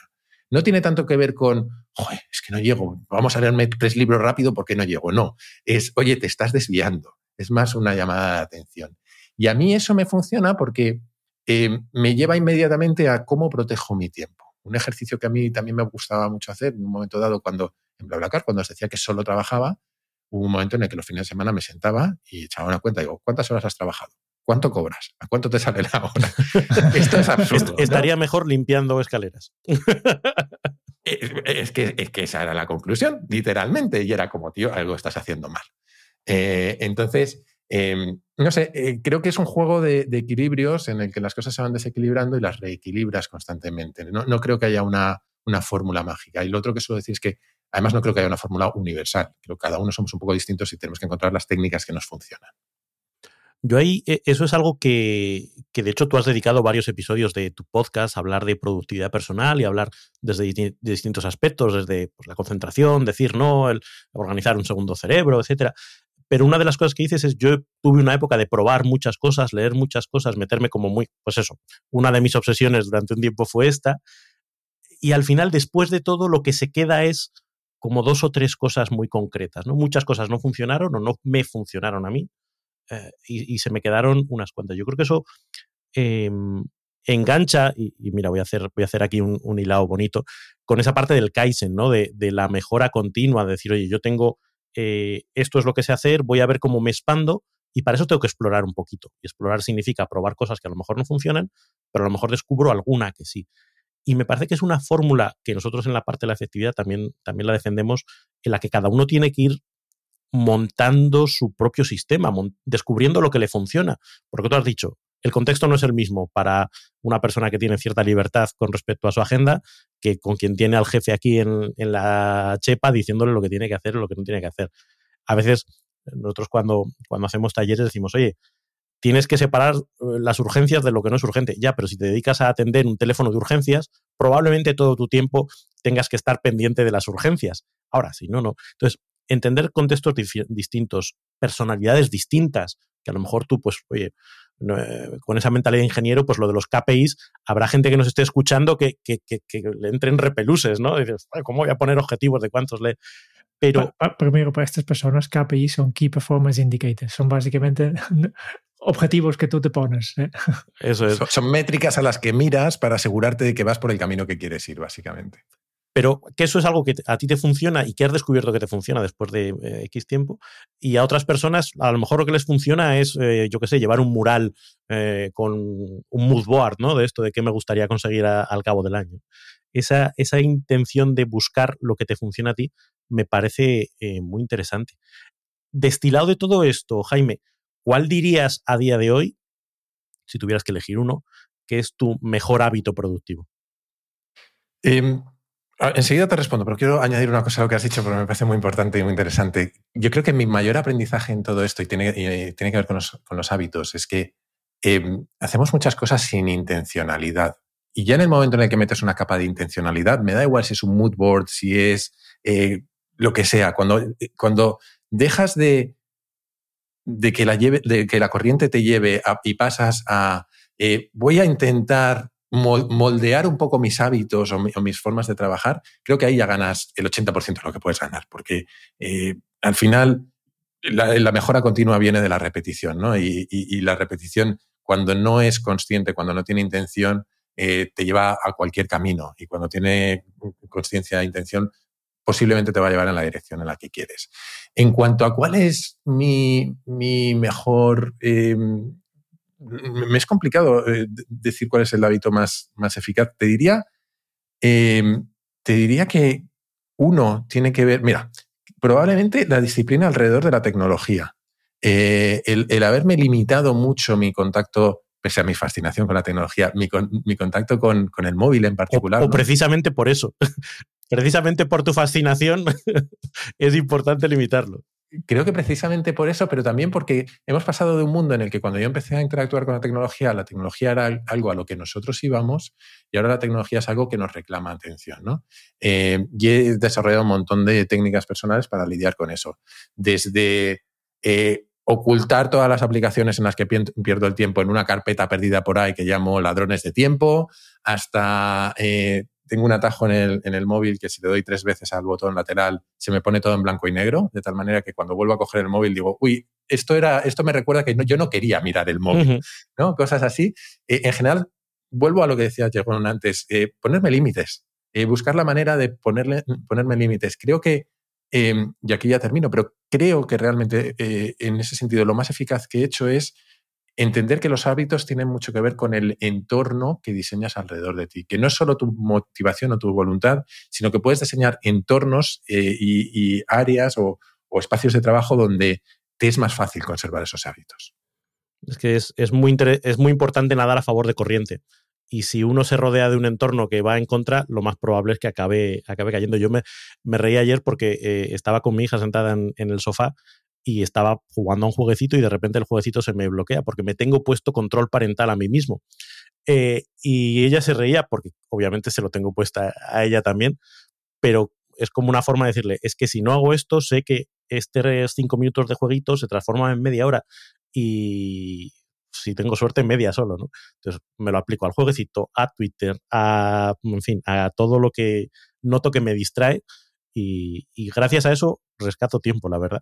No tiene tanto que ver con, Joder, es que no llego, vamos a leerme tres libros rápido porque no llego. No, es, oye, te estás desviando. Es más una llamada de atención. Y a mí eso me funciona porque eh, me lleva inmediatamente a cómo protejo mi tiempo. Un ejercicio que a mí también me gustaba mucho hacer en un momento dado cuando en BlaBlaCar, cuando os decía que solo trabajaba, hubo un momento en el que los fines de semana me sentaba y echaba una cuenta. Digo, ¿cuántas horas has trabajado? ¿Cuánto cobras? ¿A cuánto te sale la hora? Esto es absurdo. Estaría mejor limpiando escaleras. Es que, es que esa era la conclusión, literalmente, y era como, tío, algo estás haciendo mal. Eh, entonces, Em, no sé, eh, creo que es un juego de, equilibrios en el que las cosas se van desequilibrando y las reequilibras constantemente. No, creo que haya una, fórmula mágica. Y lo otro que suelo decir es que, además, no creo que haya una fórmula universal. Creo que cada uno somos un poco distintos y tenemos que encontrar las técnicas que nos funcionan. Yo ahí, eh, eso es algo que, de hecho tú has dedicado varios episodios de tu podcast a hablar de productividad personal y hablar desde distintos aspectos, desde pues, la concentración, decir no, el organizar un segundo cerebro, etcétera. Pero una de las cosas que dices es, yo tuve una época de probar muchas cosas, leer muchas cosas, meterme como muy, pues eso, una de mis obsesiones durante un tiempo fue esta. Y al final, después de todo, lo que se queda es como dos o tres cosas muy concretas, ¿no? Muchas cosas no funcionaron o no me funcionaron a mí eh, y, se me quedaron unas cuantas. Yo creo que eso em, engancha, y, mira, voy a hacer, voy a hacer aquí un, un, hilado bonito, con esa parte del Kaizen, ¿no? De, de la mejora continua, de decir, oye, yo tengo eh, esto es lo que sé hacer, voy a ver cómo me expando y para eso tengo que explorar un poquito. Y explorar significa probar cosas que a lo mejor no funcionan, pero a lo mejor descubro alguna que sí. Y me parece que es una fórmula que nosotros en la parte de la efectividad también, también la defendemos, en la que cada uno tiene que ir montando su propio sistema, descubriendo lo que le funciona. Porque tú has dicho, el contexto no es el mismo para una persona que tiene cierta libertad con respecto a su agenda que con quien tiene al jefe aquí en, la chepa diciéndole lo que tiene que hacer o lo que no tiene que hacer. A veces nosotros cuando, cuando hacemos talleres decimos, oye, tienes que separar eh, las urgencias de lo que no es urgente. Ya, pero si te dedicas a atender un teléfono de urgencias, probablemente todo tu tiempo tengas que estar pendiente de las urgencias. Ahora, si no, no. Entonces, entender contextos distintos, personalidades distintas, que a lo mejor tú, pues, oye, con esa mentalidad de ingeniero, pues lo de los KPIs, habrá gente que nos esté escuchando que, que, le entren repeluses, ¿no? dices, ¿cómo voy a poner objetivos de cuántos le... Pero, primero, para estas personas, KPIs son Key Performance Indicators. Son básicamente objetivos que tú te pones. ¿eh? Eso es. Son, métricas a las que miras para asegurarte de que vas por el camino que quieres ir, básicamente pero que eso es algo que a ti te funciona y que has descubierto que te funciona después de eh, X tiempo. Y a otras personas, a lo mejor lo que les funciona es, eh, yo qué sé, llevar un mural eh, con un mood board, ¿no? De esto, de qué me gustaría conseguir al cabo del año. Esa, esa, intención de buscar lo que te funciona a ti me parece muy interesante. Destilado de todo esto, Jaime, ¿cuál dirías a día de hoy, si tuvieras que elegir uno, que es tu mejor hábito productivo? Em, enseguida te respondo, pero quiero añadir una cosa a lo que has dicho porque me parece muy importante y muy interesante. Yo creo que mi mayor aprendizaje en todo esto, y tiene, tiene que ver con los, hábitos, es que em, hacemos muchas cosas sin intencionalidad. Y ya en el momento en el que metes una capa de intencionalidad, me da igual si es un mood board, si es eh, lo que sea, cuando, cuando dejas de, de, que la lleve, de que la corriente te lleve y pasas a eh, voy a intentar moldear un poco mis hábitos o, mis formas de trabajar, creo que ahí ya ganas el 80% de lo que puedes ganar, porque eh, al final la, mejora continua viene de la repetición, ¿no? Y, la repetición, cuando no es consciente, cuando no tiene intención, eh, te lleva a cualquier camino y cuando tiene conciencia e intención, posiblemente te va a llevar en la dirección en la que quieres. En cuanto a cuál es mi, mejor em, me es complicado eh, decir cuál es el hábito más, más eficaz. Te diría, em, te diría que uno tiene que ver, mira, probablemente la disciplina alrededor de la tecnología. Eh, el, haberme limitado mucho mi contacto, pese a mi fascinación con la tecnología, mi, contacto con, el móvil en particular. O, precisamente por eso. precisamente por tu fascinación es importante limitarlo creo que precisamente por eso, pero también porque hemos pasado de un mundo en el que cuando yo empecé a interactuar con la tecnología, la tecnología era algo a lo que nosotros íbamos y ahora la tecnología es algo que nos reclama atención. ¿no? Eh, y he desarrollado un montón de técnicas personales para lidiar con eso. Desde eh, ocultar todas las aplicaciones en las que pierdo el tiempo en una carpeta perdida por ahí que llamo ladrones de tiempo, hasta eh, tengo un atajo en el, en el, móvil que si le doy tres veces al botón lateral se me pone todo en blanco y negro, de tal manera que cuando vuelvo a coger el móvil digo, uy, esto, era, esto me recuerda que yo no quería mirar el móvil, ¿no? Cosas así. Eh, en general, vuelvo a lo que decía Jerón antes, eh, ponerme límites, eh, buscar la manera de ponerle, ponerme límites. Creo que, em, y aquí ya termino, pero creo que realmente en ese sentido lo más eficaz que he hecho es entender que los hábitos tienen mucho que ver con el entorno que diseñas alrededor de ti, que no es solo tu motivación o tu voluntad, sino que puedes diseñar entornos eh, y, áreas o, espacios de trabajo donde te es más fácil conservar esos hábitos. Es que es, muy, es muy importante nadar a favor de corriente. Y si uno se rodea de un entorno que va en contra, lo más probable es que acabe, acabe cayendo. Yo me, me reí ayer porque eh, estaba con mi hija sentada en, en el sofá y estaba jugando a un jueguecito y de repente el jueguecito se me bloquea porque me tengo puesto control parental a mí mismo. Eh, y ella se reía porque obviamente se lo tengo puesta a ella también, pero es como una forma de decirle, es que si no hago esto, sé que este cinco minutos de jueguito se transforma en media hora y si tengo suerte, media solo, ¿no? Entonces me lo aplico al jueguecito, a Twitter, a, en fin, a todo lo que noto que me distrae y gracias a eso rescato tiempo, la verdad.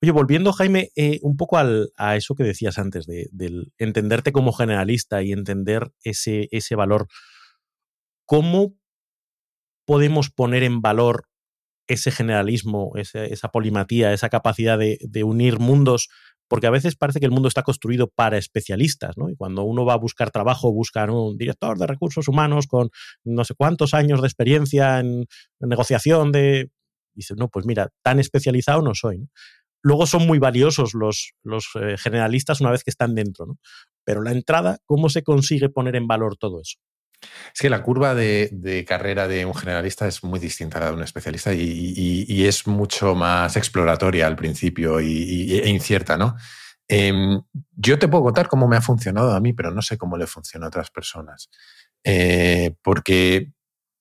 Oye, volviendo, Jaime, eh, un poco a eso que decías antes, de, del entenderte como generalista y entender ese, ese valor, ¿cómo podemos poner en valor ese generalismo, esa polimatía, esa capacidad de, unir mundos, porque a veces parece que el mundo está construido para especialistas, ¿no? Y cuando uno va a buscar trabajo, buscan un director de recursos humanos con no sé cuántos años de experiencia en, negociación de... Dice, no, pues mira, tan especializado no soy. Luego son muy valiosos los, los eh, generalistas una vez que están dentro, ¿no? Pero la entrada, ¿cómo se consigue poner en valor todo eso? Es que la curva de, carrera de un generalista es muy distinta a la de un especialista y, es mucho más exploratoria al principio y, e incierta, ¿no? Em, yo te puedo contar cómo me ha funcionado a mí, pero no sé cómo le funciona a otras personas. Eh, porque,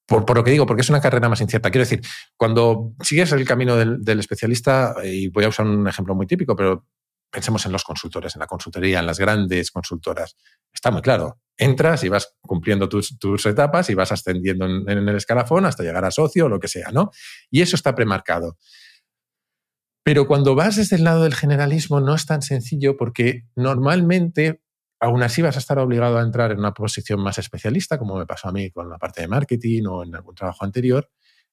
por, lo que digo, porque es una carrera más incierta. Quiero decir, cuando sigues el camino del, especialista, y voy a usar un ejemplo muy típico, pero pensemos en los consultores, en la consultoría, en las grandes consultoras. Está muy claro. Entras y vas cumpliendo tus, etapas y vas ascendiendo en, el escalafón hasta llegar a socio o lo que sea, ¿no? Y eso está premarcado. Pero cuando vas desde el lado del generalismo no es tan sencillo porque normalmente aún así vas a estar obligado a entrar en una posición más especialista, como me pasó a mí con la parte de marketing o en algún trabajo anterior.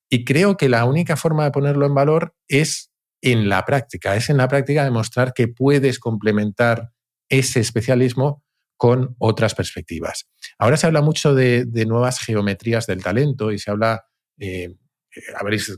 Y creo que la única forma de ponerlo en valor es en la práctica. Es en la práctica demostrar que puedes complementar ese especialismo con otras perspectivas. Ahora se habla mucho de, nuevas geometrías del talento y se habla, eh,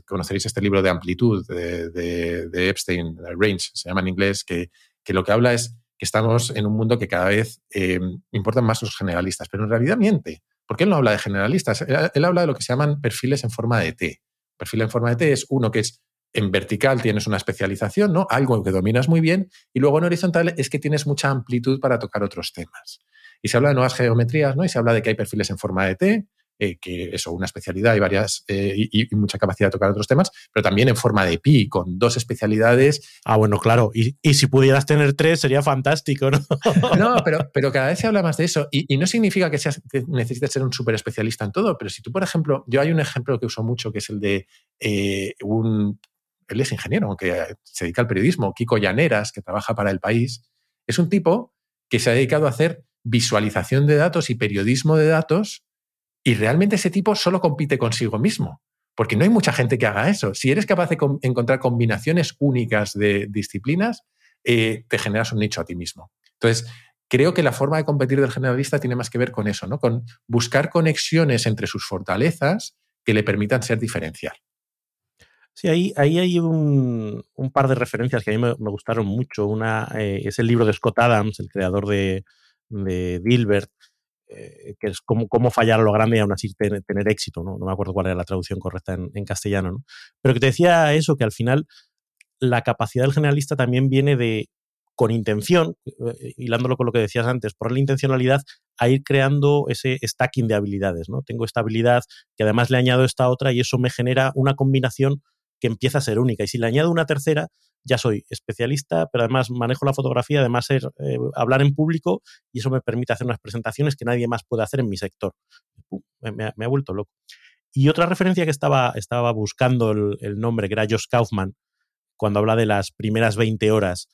conoceréis este libro de amplitud de, Epstein, Range, se llama en inglés, que, lo que habla es que estamos en un mundo que cada vez eh, importan más los generalistas, pero en realidad miente, porque él no habla de generalistas, él habla de lo que se llaman perfiles en forma de T. Perfil en forma de T es uno que es en vertical tienes una especialización, ¿no? Algo que dominas muy bien, y luego en horizontal es que tienes mucha amplitud para tocar otros temas. Y se habla de nuevas geometrías, ¿no? Y se habla de que hay perfiles en forma de T, eh, que eso, una especialidad y varias eh, y, mucha capacidad de tocar otros temas, pero también en forma de pi, con dos especialidades. Ah, bueno, claro. Y, si pudieras tener tres, sería fantástico, ¿no? no, pero, pero cada vez se habla más de eso. Y, no significa que, seas, necesites ser un súper especialista en todo, pero si tú, por ejemplo, yo hay un ejemplo que uso mucho, que es el de eh, un él es ingeniero, aunque se dedica al periodismo, Kiko Llaneras, que trabaja para el país, es un tipo que se ha dedicado a hacer visualización de datos y periodismo de datos y realmente ese tipo solo compite consigo mismo, porque no hay mucha gente que haga eso. Si eres capaz de encontrar combinaciones únicas de disciplinas, eh, te generas un nicho a ti mismo. Entonces, creo que la forma de competir del generalista tiene más que ver con eso, ¿no? con buscar conexiones entre sus fortalezas que le permitan ser diferencial. Sí, ahí, ahí hay un, par de referencias que a mí me, gustaron mucho. Una eh, es el libro de Scott Adams, el creador de, de Dilbert, eh, que es cómo, cómo, fallar a lo grande y aún así tener, éxito. ¿no? no me acuerdo cuál era la traducción correcta en, castellano. ¿no? Pero que te decía eso, que al final la capacidad del generalista también viene de, con intención, eh, hilándolo con lo que decías antes, por la intencionalidad a ir creando ese stacking de habilidades. ¿no? Tengo esta habilidad que además le añado esta otra y eso me genera una combinación que empieza a ser única. Y si le añado una tercera, ya soy especialista, pero además manejo la fotografía, además ser, eh, hablar en público y eso me permite hacer unas presentaciones que nadie más puede hacer en mi sector. me, ha, vuelto loco. Y otra referencia que estaba, estaba buscando el, nombre, que era Kaufman, cuando habla de las primeras 20 horas,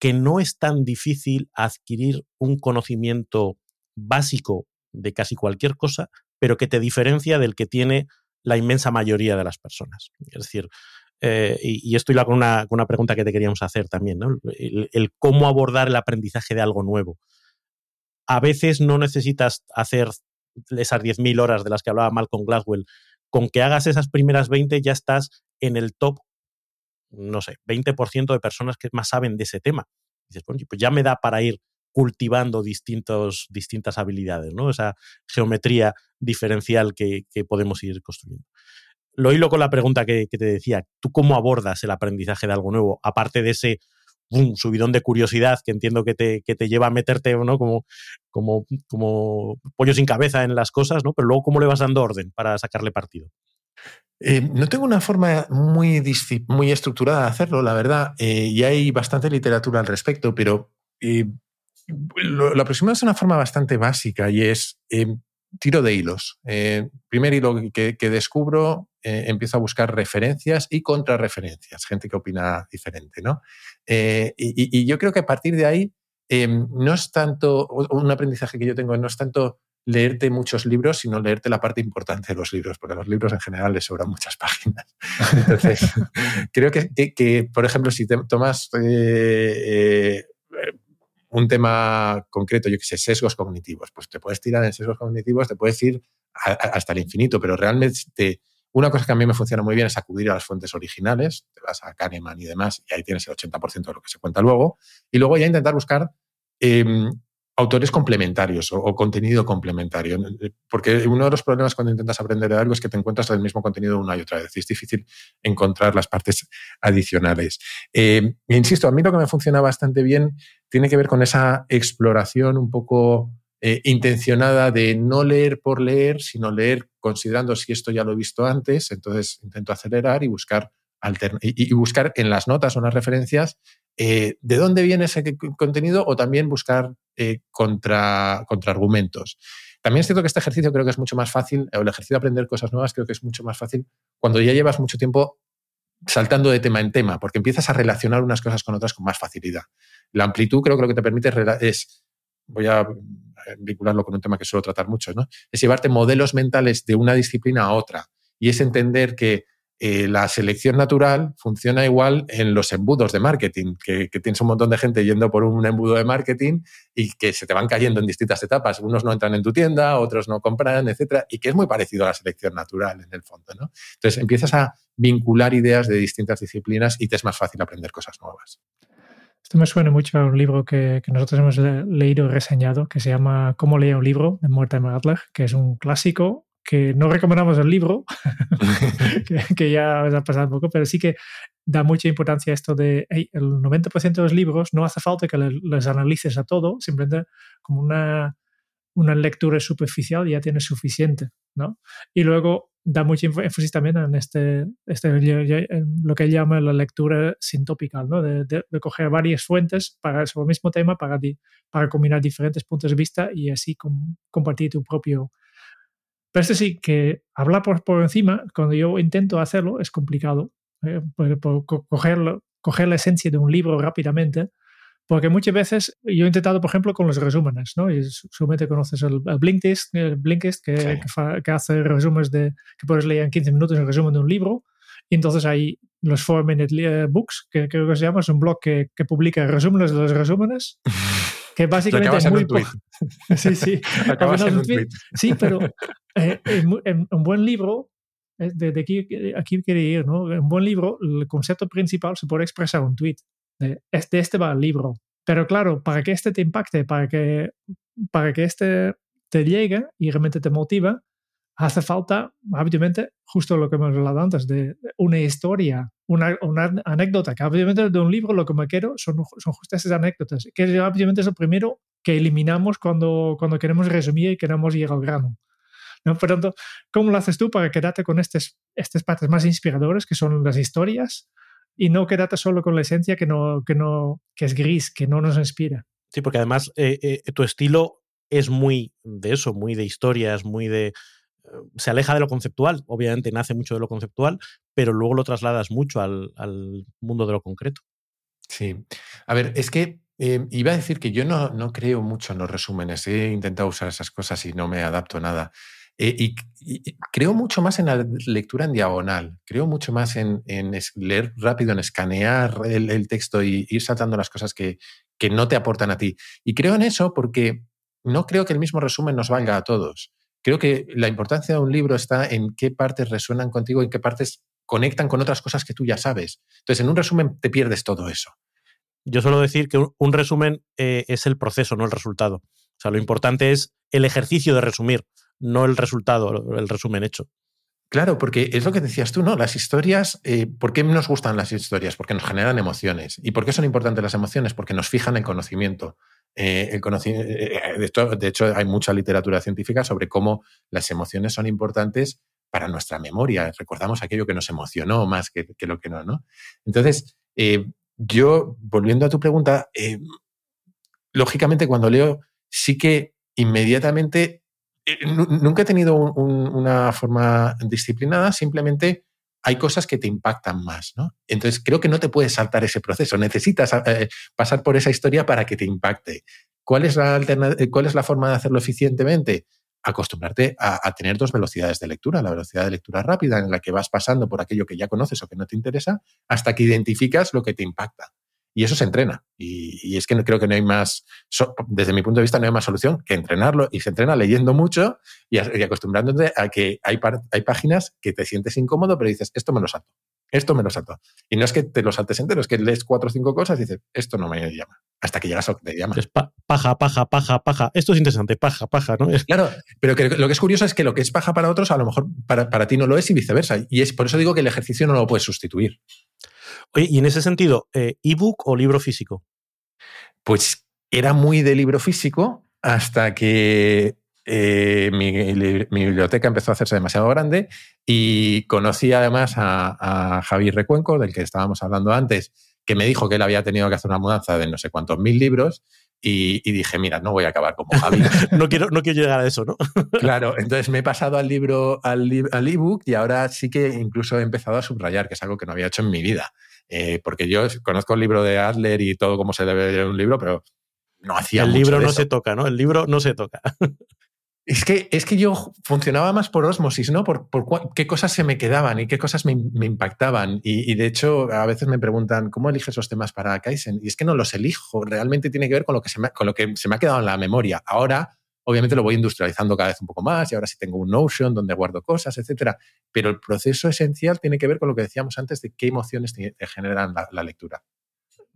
que no es tan difícil adquirir un conocimiento básico de casi cualquier cosa, pero que te diferencia del que tiene la inmensa mayoría de las personas. Es decir, eh, y, esto iba con una, con una, pregunta que te queríamos hacer también, ¿no? el, cómo abordar el aprendizaje de algo nuevo. A veces no necesitas hacer esas 10.000 horas de las que hablaba Malcolm Gladwell. Con que hagas esas primeras 20 ya estás en el top, no sé, 20% de personas que más saben de ese tema. dices, pues ya me da para ir cultivando distintos, distintas habilidades, ¿no? Esa geometría diferencial que, podemos ir construyendo. lo hilo con la pregunta que, te decía. ¿Tú cómo abordas el aprendizaje de algo nuevo? Aparte de ese subidón de curiosidad que entiendo que te, que te lleva a meterte ¿no? como, como, como pollo sin cabeza en las cosas, ¿no? Pero luego, ¿cómo le vas dando orden para sacarle partido? Eh, no tengo una forma muy, muy estructurada de hacerlo, la verdad, eh, y hay bastante literatura al respecto, pero eh, lo, aproximado es una forma bastante básica y es tiro de hilos. primer hilo que, descubro, empiezo a buscar referencias y contrarreferencias, gente que opina diferente, ¿no? y, yo creo que a partir de ahí no es tanto, un aprendizaje que yo tengo, no es tanto leerte muchos libros, sino leerte la parte importante de los libros, porque los libros en general les sobran muchas páginas. Entonces, creo que, que, por ejemplo, si te tomas eh, eh, un tema concreto, yo que sé, sesgos cognitivos, pues te puedes tirar en sesgos cognitivos, te puedes ir hasta el infinito, pero realmente una cosa que a mí me funciona muy bien es acudir a las fuentes originales, te vas a Kahneman y demás, y ahí tienes el 80% de lo que se cuenta luego, y luego ya intentar buscar em, autores complementarios o, contenido complementario. Porque uno de los problemas cuando intentas aprender de algo es que te encuentras el mismo contenido una y otra vez. Y es difícil encontrar las partes adicionales. Eh, insisto, a mí lo que me funciona bastante bien tiene que ver con esa exploración un poco eh, intencionada de no leer por leer, sino leer considerando si esto ya lo he visto antes. Entonces intento acelerar y buscar y, buscar en las notas o en las referencias eh, de dónde viene ese contenido o también buscar eh, contra, contraargumentos. También es cierto que este ejercicio creo que es mucho más fácil, el ejercicio de aprender cosas nuevas creo que es mucho más fácil cuando ya llevas mucho tiempo saltando de tema en tema, porque empiezas a relacionar unas cosas con otras con más facilidad. La amplitud creo que lo que te permite es, voy a vincularlo con un tema que suelo tratar mucho, ¿no? es llevarte modelos mentales de una disciplina a otra y es entender que eh, la selección natural funciona igual en los embudos de marketing, que, tienes un montón de gente yendo por un embudo de marketing y que se te van cayendo en distintas etapas. Unos no entran en tu tienda, otros no compran, etcétera, y que es muy parecido a la selección natural en el fondo. ¿no? Entonces empiezas a vincular ideas de distintas disciplinas y te es más fácil aprender cosas nuevas. Esto me suena mucho a un libro que, nosotros hemos leído y reseñado, que se llama Cómo leer un libro, de Mortimer Adler, que es un clásico que no recomendamos el libro, que, ya ha pasado un poco, pero sí que da mucha importancia a esto de el 90% de los libros no hace falta que les analices a todo, simplemente como una, una lectura superficial ya tiene suficiente, ¿no? Y luego da mucho énfasis también en este, este lo que él llama la lectura sintópica, ¿no? De, de, coger varias fuentes para, sobre el mismo tema para, para combinar diferentes puntos de vista y así compartir tu propio pero esto sí, que hablar por, por encima, cuando yo intento hacerlo, es complicado. ¿eh? Por, coger, coger la esencia de un libro rápidamente, porque muchas veces yo he intentado, por ejemplo, con los resúmenes, ¿no? Y seguramente conoces el, Blinkist, el Blinkist que, que, hace resúmenes de, que puedes leer en 15 minutos el resumen de un libro. Y entonces hay los 4 Minute Books, que creo que se llama, es un blog que, que publica resúmenes de los resúmenes. que básicamente es muy... sí, sí. Sí, pero eh, un buen libro, eh, de, aquí, aquí quiere ir, ¿no? Un buen libro, el concepto principal se puede expresar en un tweet. De este, este va el libro. Pero claro, para que este te impacte, para que, para que este te llegue y realmente te motiva, hace falta, obviamente, justo lo que hemos hablado antes, de una historia, una, una, anécdota, que obviamente de un libro lo que me quiero son, son justo esas anécdotas, que obviamente es lo primero que eliminamos cuando, cuando queremos resumir y queremos ir al grano. ¿No? Por tanto, ¿cómo lo haces tú para quedarte con estas, partes más inspiradoras, que son las historias, y no quedarte solo con la esencia que, no, que, no, que es gris, que no nos inspira? Sí, porque además eh, eh, tu estilo es muy de eso, muy de historias, muy de... Eh, se aleja de lo conceptual, obviamente nace mucho de lo conceptual, pero luego lo trasladas mucho al, al mundo de lo concreto. Sí. A ver, es que iba a decir que yo no, no, creo mucho en los resúmenes. He intentado usar esas cosas y no me adapto nada. Eh, y, creo mucho más en la lectura en diagonal, creo mucho más en, leer rápido, en escanear el, texto y ir saltando las cosas que, que, no te aportan a ti. Y creo en eso porque no creo que el mismo resumen nos valga a todos. Creo que la importancia de un libro está en qué partes resuenan contigo en qué partes conectan con otras cosas que tú ya sabes. Entonces, en un resumen te pierdes todo eso. Yo suelo decir que un, resumen eh, es el proceso, no el resultado. O sea, lo importante es el ejercicio de resumir no el resultado, el resumen hecho. Claro, porque es lo que decías tú, ¿no? Las historias, eh, ¿por qué nos gustan las historias? Porque nos generan emociones. ¿Y por qué son importantes las emociones? Porque nos fijan el conocimiento. Eh, el conocimiento de, hecho, hay mucha literatura científica sobre cómo las emociones son importantes para nuestra memoria. Recordamos aquello que nos emocionó más que, que lo que no, ¿no? Entonces, yo, volviendo a tu pregunta, lógicamente cuando leo, sí que inmediatamente eh, nunca he tenido una forma disciplinada, simplemente hay cosas que te impactan más, ¿no? Entonces creo que no te puedes saltar ese proceso, necesitas eh, pasar por esa historia para que te impacte. ¿Cuál es la, eh, ¿Cuál es la forma de hacerlo eficientemente? Acostumbrarte a, a, tener dos velocidades de lectura, la velocidad de lectura rápida en la que vas pasando por aquello que ya conoces o que no te interesa, hasta que identificas lo que te impacta. Y eso se entrena. Y, es que creo que no hay más, desde mi punto de vista, no hay más solución que entrenarlo. Y se entrena leyendo mucho y, acostumbrándote a que hay, hay páginas que te sientes incómodo, pero dices, esto me lo salto. Esto me lo salto. Y no es que te lo saltes entero, es que lees cuatro o cinco cosas y dices, esto no me llama. Hasta que llegas a lo que te llama. Es paja, paja, paja, paja. Esto es interesante, paja, paja, ¿no? Claro, pero lo que es curioso es que lo que es paja para otros, a lo mejor para, para ti no lo es y viceversa. Y es por eso digo que el ejercicio no lo puedes sustituir. Oye, y en ese sentido, eh, ¿ebook o libro físico? Pues era muy de libro físico hasta que eh, mi, biblioteca empezó a hacerse demasiado grande y conocí además a, a Javi Recuenco, del que estábamos hablando antes, que me dijo que él había tenido que hacer una mudanza de no sé cuántos mil libros y, dije, mira, no voy a acabar como Javi. no, quiero, no quiero llegar a eso, ¿no? claro, entonces me he pasado al libro, al, al ebook y ahora sí que incluso he empezado a subrayar, que es algo que no había hecho en mi vida. Eh, porque yo conozco el libro de Adler y todo cómo se debe leer un libro, pero no hacía El libro no se toca, ¿no? El libro no se toca. Es que, es que yo funcionaba más por osmosis, ¿no? Por, por qué cosas se me quedaban y qué cosas me, impactaban. Y, de hecho, a veces me preguntan, ¿cómo eliges los temas para Kaizen? Y es que no los elijo, realmente tiene que ver con lo que se me, con lo que se me ha quedado en la memoria. Ahora, obviamente, lo voy industrializando cada vez un poco más y ahora sí tengo un Notion donde guardo cosas, etcétera. Pero el proceso esencial tiene que ver con lo que decíamos antes de qué emociones generan la lectura.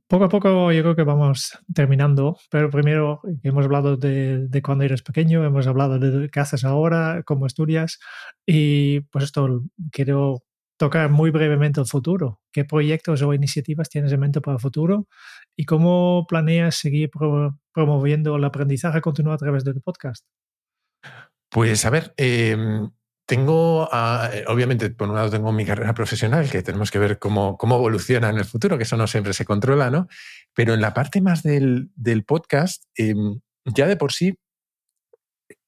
Poco a poco yo creo que vamos terminando, pero primero hemos hablado de, cuando eres pequeño, hemos hablado de qué haces ahora, cómo estudias y pues esto quiero tocar muy brevemente el futuro. ¿Qué proyectos o iniciativas tienes en mente para el futuro y cómo planeas seguir promoviendo el aprendizaje continuo a través del podcast? Pues a ver, em, tengo, eh, obviamente, por un lado tengo mi carrera profesional, que tenemos que ver cómo, cómo evoluciona en el futuro, que eso no siempre se controla, ¿no? Pero en la parte más del, del podcast, em, ya de por sí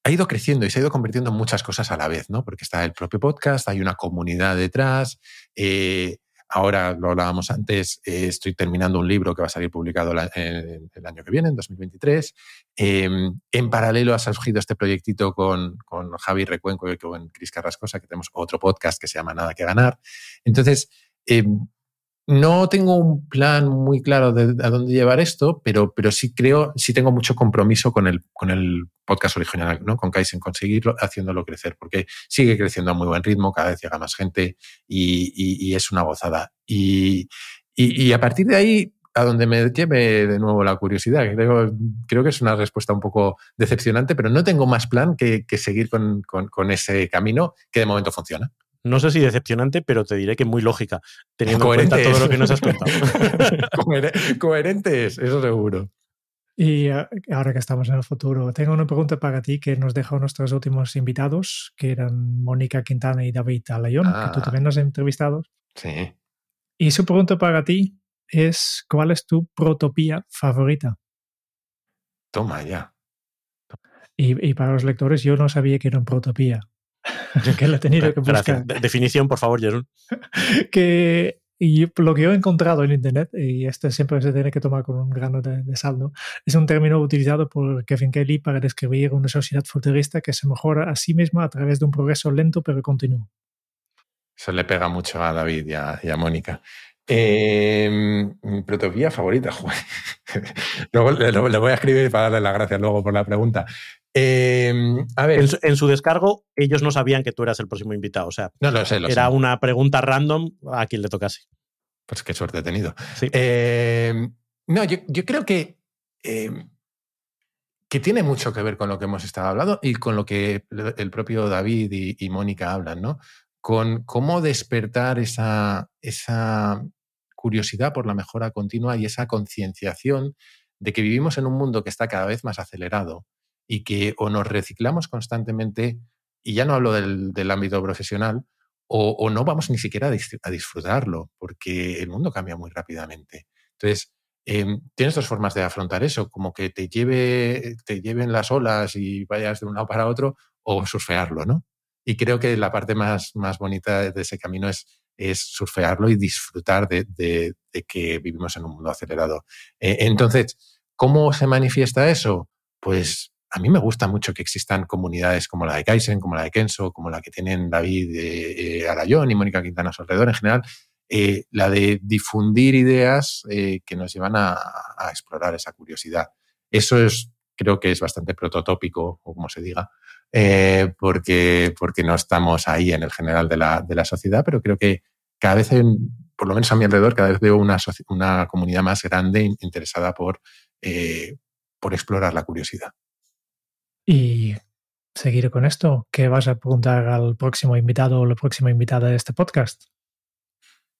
ha ido creciendo y se ha ido convirtiendo en muchas cosas a la vez, ¿no? Porque está el propio podcast, hay una comunidad detrás, eh, Ahora, lo hablábamos antes, eh, estoy terminando un libro que va a salir publicado el año que viene, en 2023. Em, en paralelo ha surgido este proyectito con, con Javi Recuenco y con Cris Carrascosa, que tenemos otro podcast que se llama Nada que Ganar. Entonces, em, no tengo un plan muy claro de a dónde llevar esto, pero, pero sí creo, sí tengo mucho compromiso con el, con el podcast original, ¿no? Con Kaizen, conseguirlo, haciéndolo crecer, porque sigue creciendo a muy buen ritmo, cada vez llega más gente y, es una gozada. Y, a partir de ahí, a donde me lleve de nuevo la curiosidad, creo, creo que es una respuesta un poco decepcionante, pero no tengo más plan que, seguir con, con ese camino que de momento funciona no sé si decepcionante, pero te diré que muy lógica, teniendo en cuenta todo lo que nos has contado. Coherentes, eso seguro. Y eh, ahora que estamos en el futuro, tengo una pregunta para ti que nos dejó nuestros últimos invitados, que eran Mónica Quintana y David Alayón, que tú ah. también nos has entrevistado. Sí. Y su pregunta para ti es, ¿cuál es tu protopía favorita? Toma ya. Y, y, para los lectores, yo no sabía que era un protopía. que lo he tenido que buscar. Definición, por favor, Jerón. que y lo que yo he encontrado en Internet, y esto siempre se tiene que tomar con un grano de, saldo, es un término utilizado por Kevin Kelly para describir una sociedad futurista que se mejora a sí misma a través de un progreso lento pero continuo. Eso le pega mucho a David y a, Mónica. Eh, mi protopía favorita, luego le, voy a escribir para darle las gracias luego por la pregunta. Em, a ver. En su, descargo, ellos no sabían que tú eras el próximo invitado. O sea, no, lo sé, era una pregunta random a quien le tocase. Pues qué suerte he tenido. Em, no, yo, creo que, em, que tiene mucho que ver con lo que hemos estado hablando y con lo que el propio David y, Mónica hablan, ¿no? con cómo despertar esa, esa curiosidad por la mejora continua y esa concienciación de que vivimos en un mundo que está cada vez más acelerado y que o nos reciclamos constantemente, y ya no hablo del, ámbito profesional, o, no vamos ni siquiera a, disfrutarlo, porque el mundo cambia muy rápidamente. Entonces, em, tienes dos formas de afrontar eso, como que te, lleve, te lleven las olas y vayas de un lado para otro, o surfearlo, ¿no? Y creo que la parte más, más bonita de ese camino es, es surfearlo y disfrutar de, que vivimos en un mundo acelerado. Eh, entonces, ¿cómo se manifiesta eso? Pues a mí me gusta mucho que existan comunidades como la de Kaizen, como la de Kenso, como la que tienen David eh, eh Arayón y Mónica Quintana a su alrededor en general, eh, la de difundir ideas que nos llevan a, a, explorar esa curiosidad. Eso es, creo que es bastante prototópico, o como se diga, eh, porque, porque no estamos ahí en el general de la, sociedad, pero creo que cada vez, por lo menos a mi alrededor, cada vez veo una, una comunidad más grande interesada por, eh, por explorar la curiosidad. Y seguir con esto, ¿qué vas a preguntar al próximo invitado o la próxima invitada de este podcast?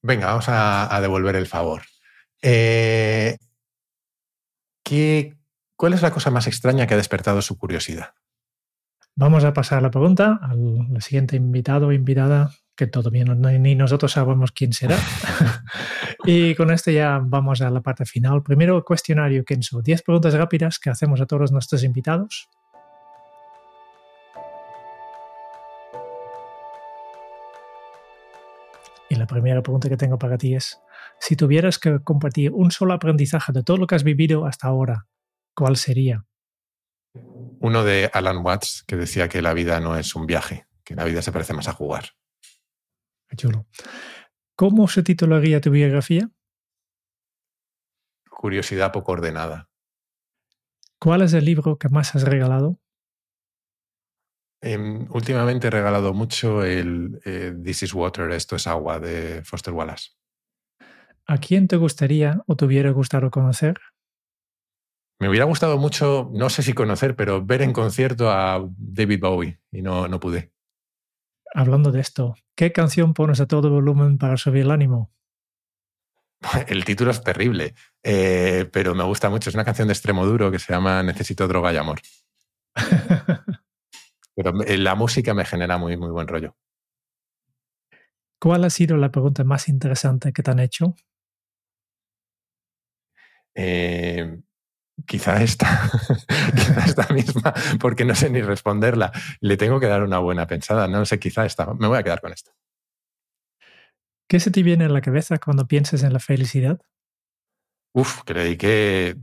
Venga, vamos a, devolver el favor. Eh, ¿qué, ¿Cuál es la cosa más extraña que ha despertado su curiosidad? Vamos a pasar la pregunta al siguiente invitado o invitada, que todavía no, ni nosotros sabemos quién será. y con esto ya vamos a la parte final. Primero, cuestionario Kenzo. Diez preguntas rápidas que hacemos a todos nuestros invitados. La primera pregunta que tengo para ti es, si tuvieras que compartir un solo aprendizaje de todo lo que has vivido hasta ahora, ¿cuál sería? Uno de Alan Watts que decía que la vida no es un viaje, que la vida se parece más a jugar. Qué chulo. ¿Cómo se titularía tu biografía? Curiosidad poco ordenada. ¿Cuál es el libro que más has regalado? Em, últimamente he regalado mucho el eh, This is Water, esto es agua, de Foster Wallace. ¿A quién te gustaría o te hubiera gustado conocer? Me hubiera gustado mucho, no sé si conocer, pero ver en concierto a David Bowie y no, no pude. Hablando de esto, ¿qué canción pones a todo volumen para subir el ánimo? El título es terrible, eh, pero me gusta mucho. Es una canción de extremo duro que se llama Necesito droga y amor. pero la música me genera muy, muy buen rollo. ¿Cuál ha sido la pregunta más interesante que te han hecho? Eh, quizá esta, quizá esta misma, porque no sé ni responderla. Le tengo que dar una buena pensada. No sé, quizá esta. Me voy a quedar con esto. ¿Qué se te viene en la cabeza cuando piensas en la felicidad? Uf, que le dediqué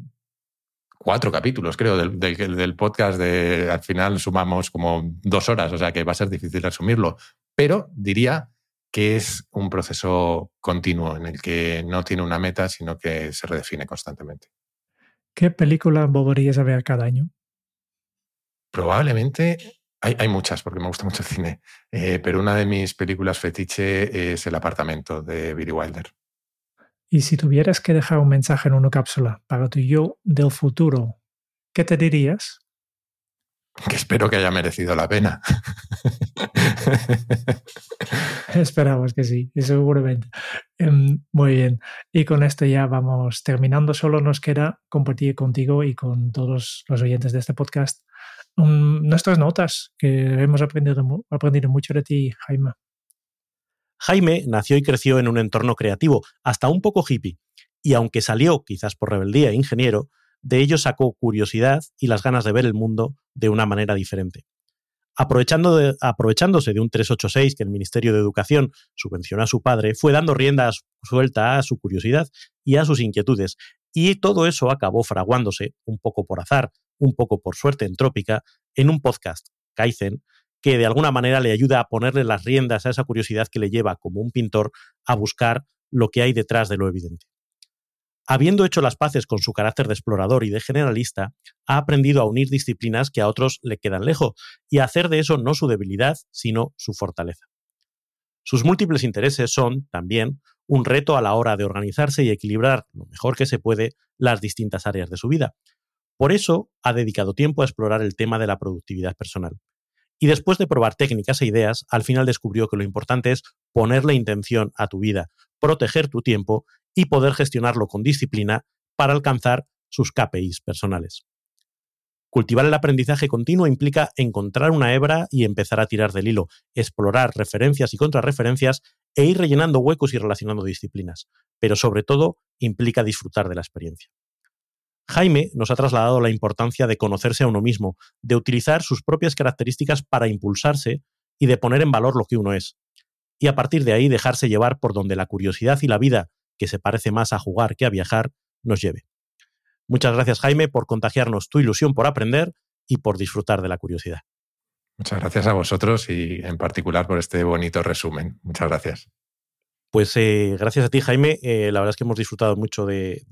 cuatro capítulos, creo, del, del, podcast. De, al final sumamos como dos horas, o sea que va a ser difícil resumirlo. Pero diría que es un proceso continuo en el que no tiene una meta, sino que se redefine constantemente. ¿Qué película volverías a ver cada año? Probablemente hay, muchas, porque me gusta mucho el cine, eh, pero una de mis películas fetiche es El apartamento de Billy Wilder. Y si tuvieras que dejar un mensaje en una cápsula para tu yo del futuro, ¿qué te dirías? Que espero que haya merecido la pena. Esperamos que sí, seguramente. Em, muy bien. Y con esto ya vamos terminando. Solo nos queda compartir contigo y con todos los oyentes de este podcast um, nuestras notas, que hemos aprendido, aprendido mucho de ti, Jaime. Jaime nació y creció en un entorno creativo, hasta un poco hippie, y aunque salió, quizás por rebeldía, ingeniero, de ello sacó curiosidad y las ganas de ver el mundo de una manera diferente. Aprovechando aprovechándose de un 386 que el Ministerio de Educación subvencionó a su padre, fue dando rienda suelta a su curiosidad y a sus inquietudes, y todo eso acabó fraguándose, un poco por azar, un poco por suerte entrópica, en un podcast, Kaizen, que de alguna manera le ayuda a ponerle las riendas a esa curiosidad que le lleva como un pintor a buscar lo que hay detrás de lo evidente. Habiendo hecho las paces con su carácter de explorador y de generalista, ha aprendido a unir disciplinas que a otros le quedan lejos y a hacer de eso no su debilidad, sino su fortaleza. Sus múltiples intereses son, también, un reto a la hora de organizarse y equilibrar lo mejor que se puede las distintas áreas de su vida. Por eso ha dedicado tiempo a explorar el tema de la productividad personal. Y después de probar técnicas e ideas, al final descubrió que lo importante es ponerle intención a tu vida, proteger tu tiempo y poder gestionarlo con disciplina para alcanzar sus KPIs personales. Cultivar el aprendizaje continuo implica encontrar una hebra y empezar a tirar del hilo, explorar referencias y contrarreferencias e ir rellenando huecos y relacionando disciplinas, pero sobre todo implica disfrutar de la experiencia. Jaime nos ha trasladado la importancia de conocerse a uno mismo, de utilizar sus propias características para impulsarse y de poner en valor lo que uno es. Y a partir de ahí dejarse llevar por donde la curiosidad y la vida, que se parece más a jugar que a viajar, nos lleve. Muchas gracias Jaime por contagiarnos tu ilusión por aprender y por disfrutar de la curiosidad. Muchas gracias a vosotros y en particular por este bonito resumen. Muchas gracias. Pues eh, gracias a ti, Jaime. Eh, la verdad es que hemos disfrutado mucho de,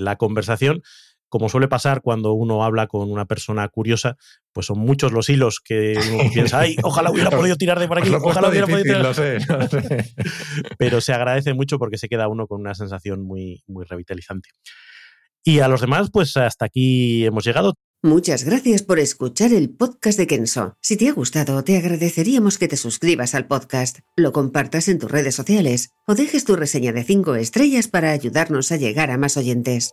la conversación. Como suele pasar cuando uno habla con una persona curiosa, pues son muchos los hilos que uno piensa, ay, ojalá hubiera podido tirar de por aquí, ojalá hubiera podido tirar. Lo sé, lo sé. Pero se agradece mucho porque se queda uno con una sensación muy, muy revitalizante. Y a los demás, pues hasta aquí hemos llegado. Muchas gracias por escuchar el podcast de Kenso. Si te ha gustado, te agradeceríamos que te suscribas al podcast, lo compartas en tus redes sociales o dejes tu reseña de 5 estrellas para ayudarnos a llegar a más oyentes.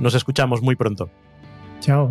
Nos escuchamos muy pronto. Chao.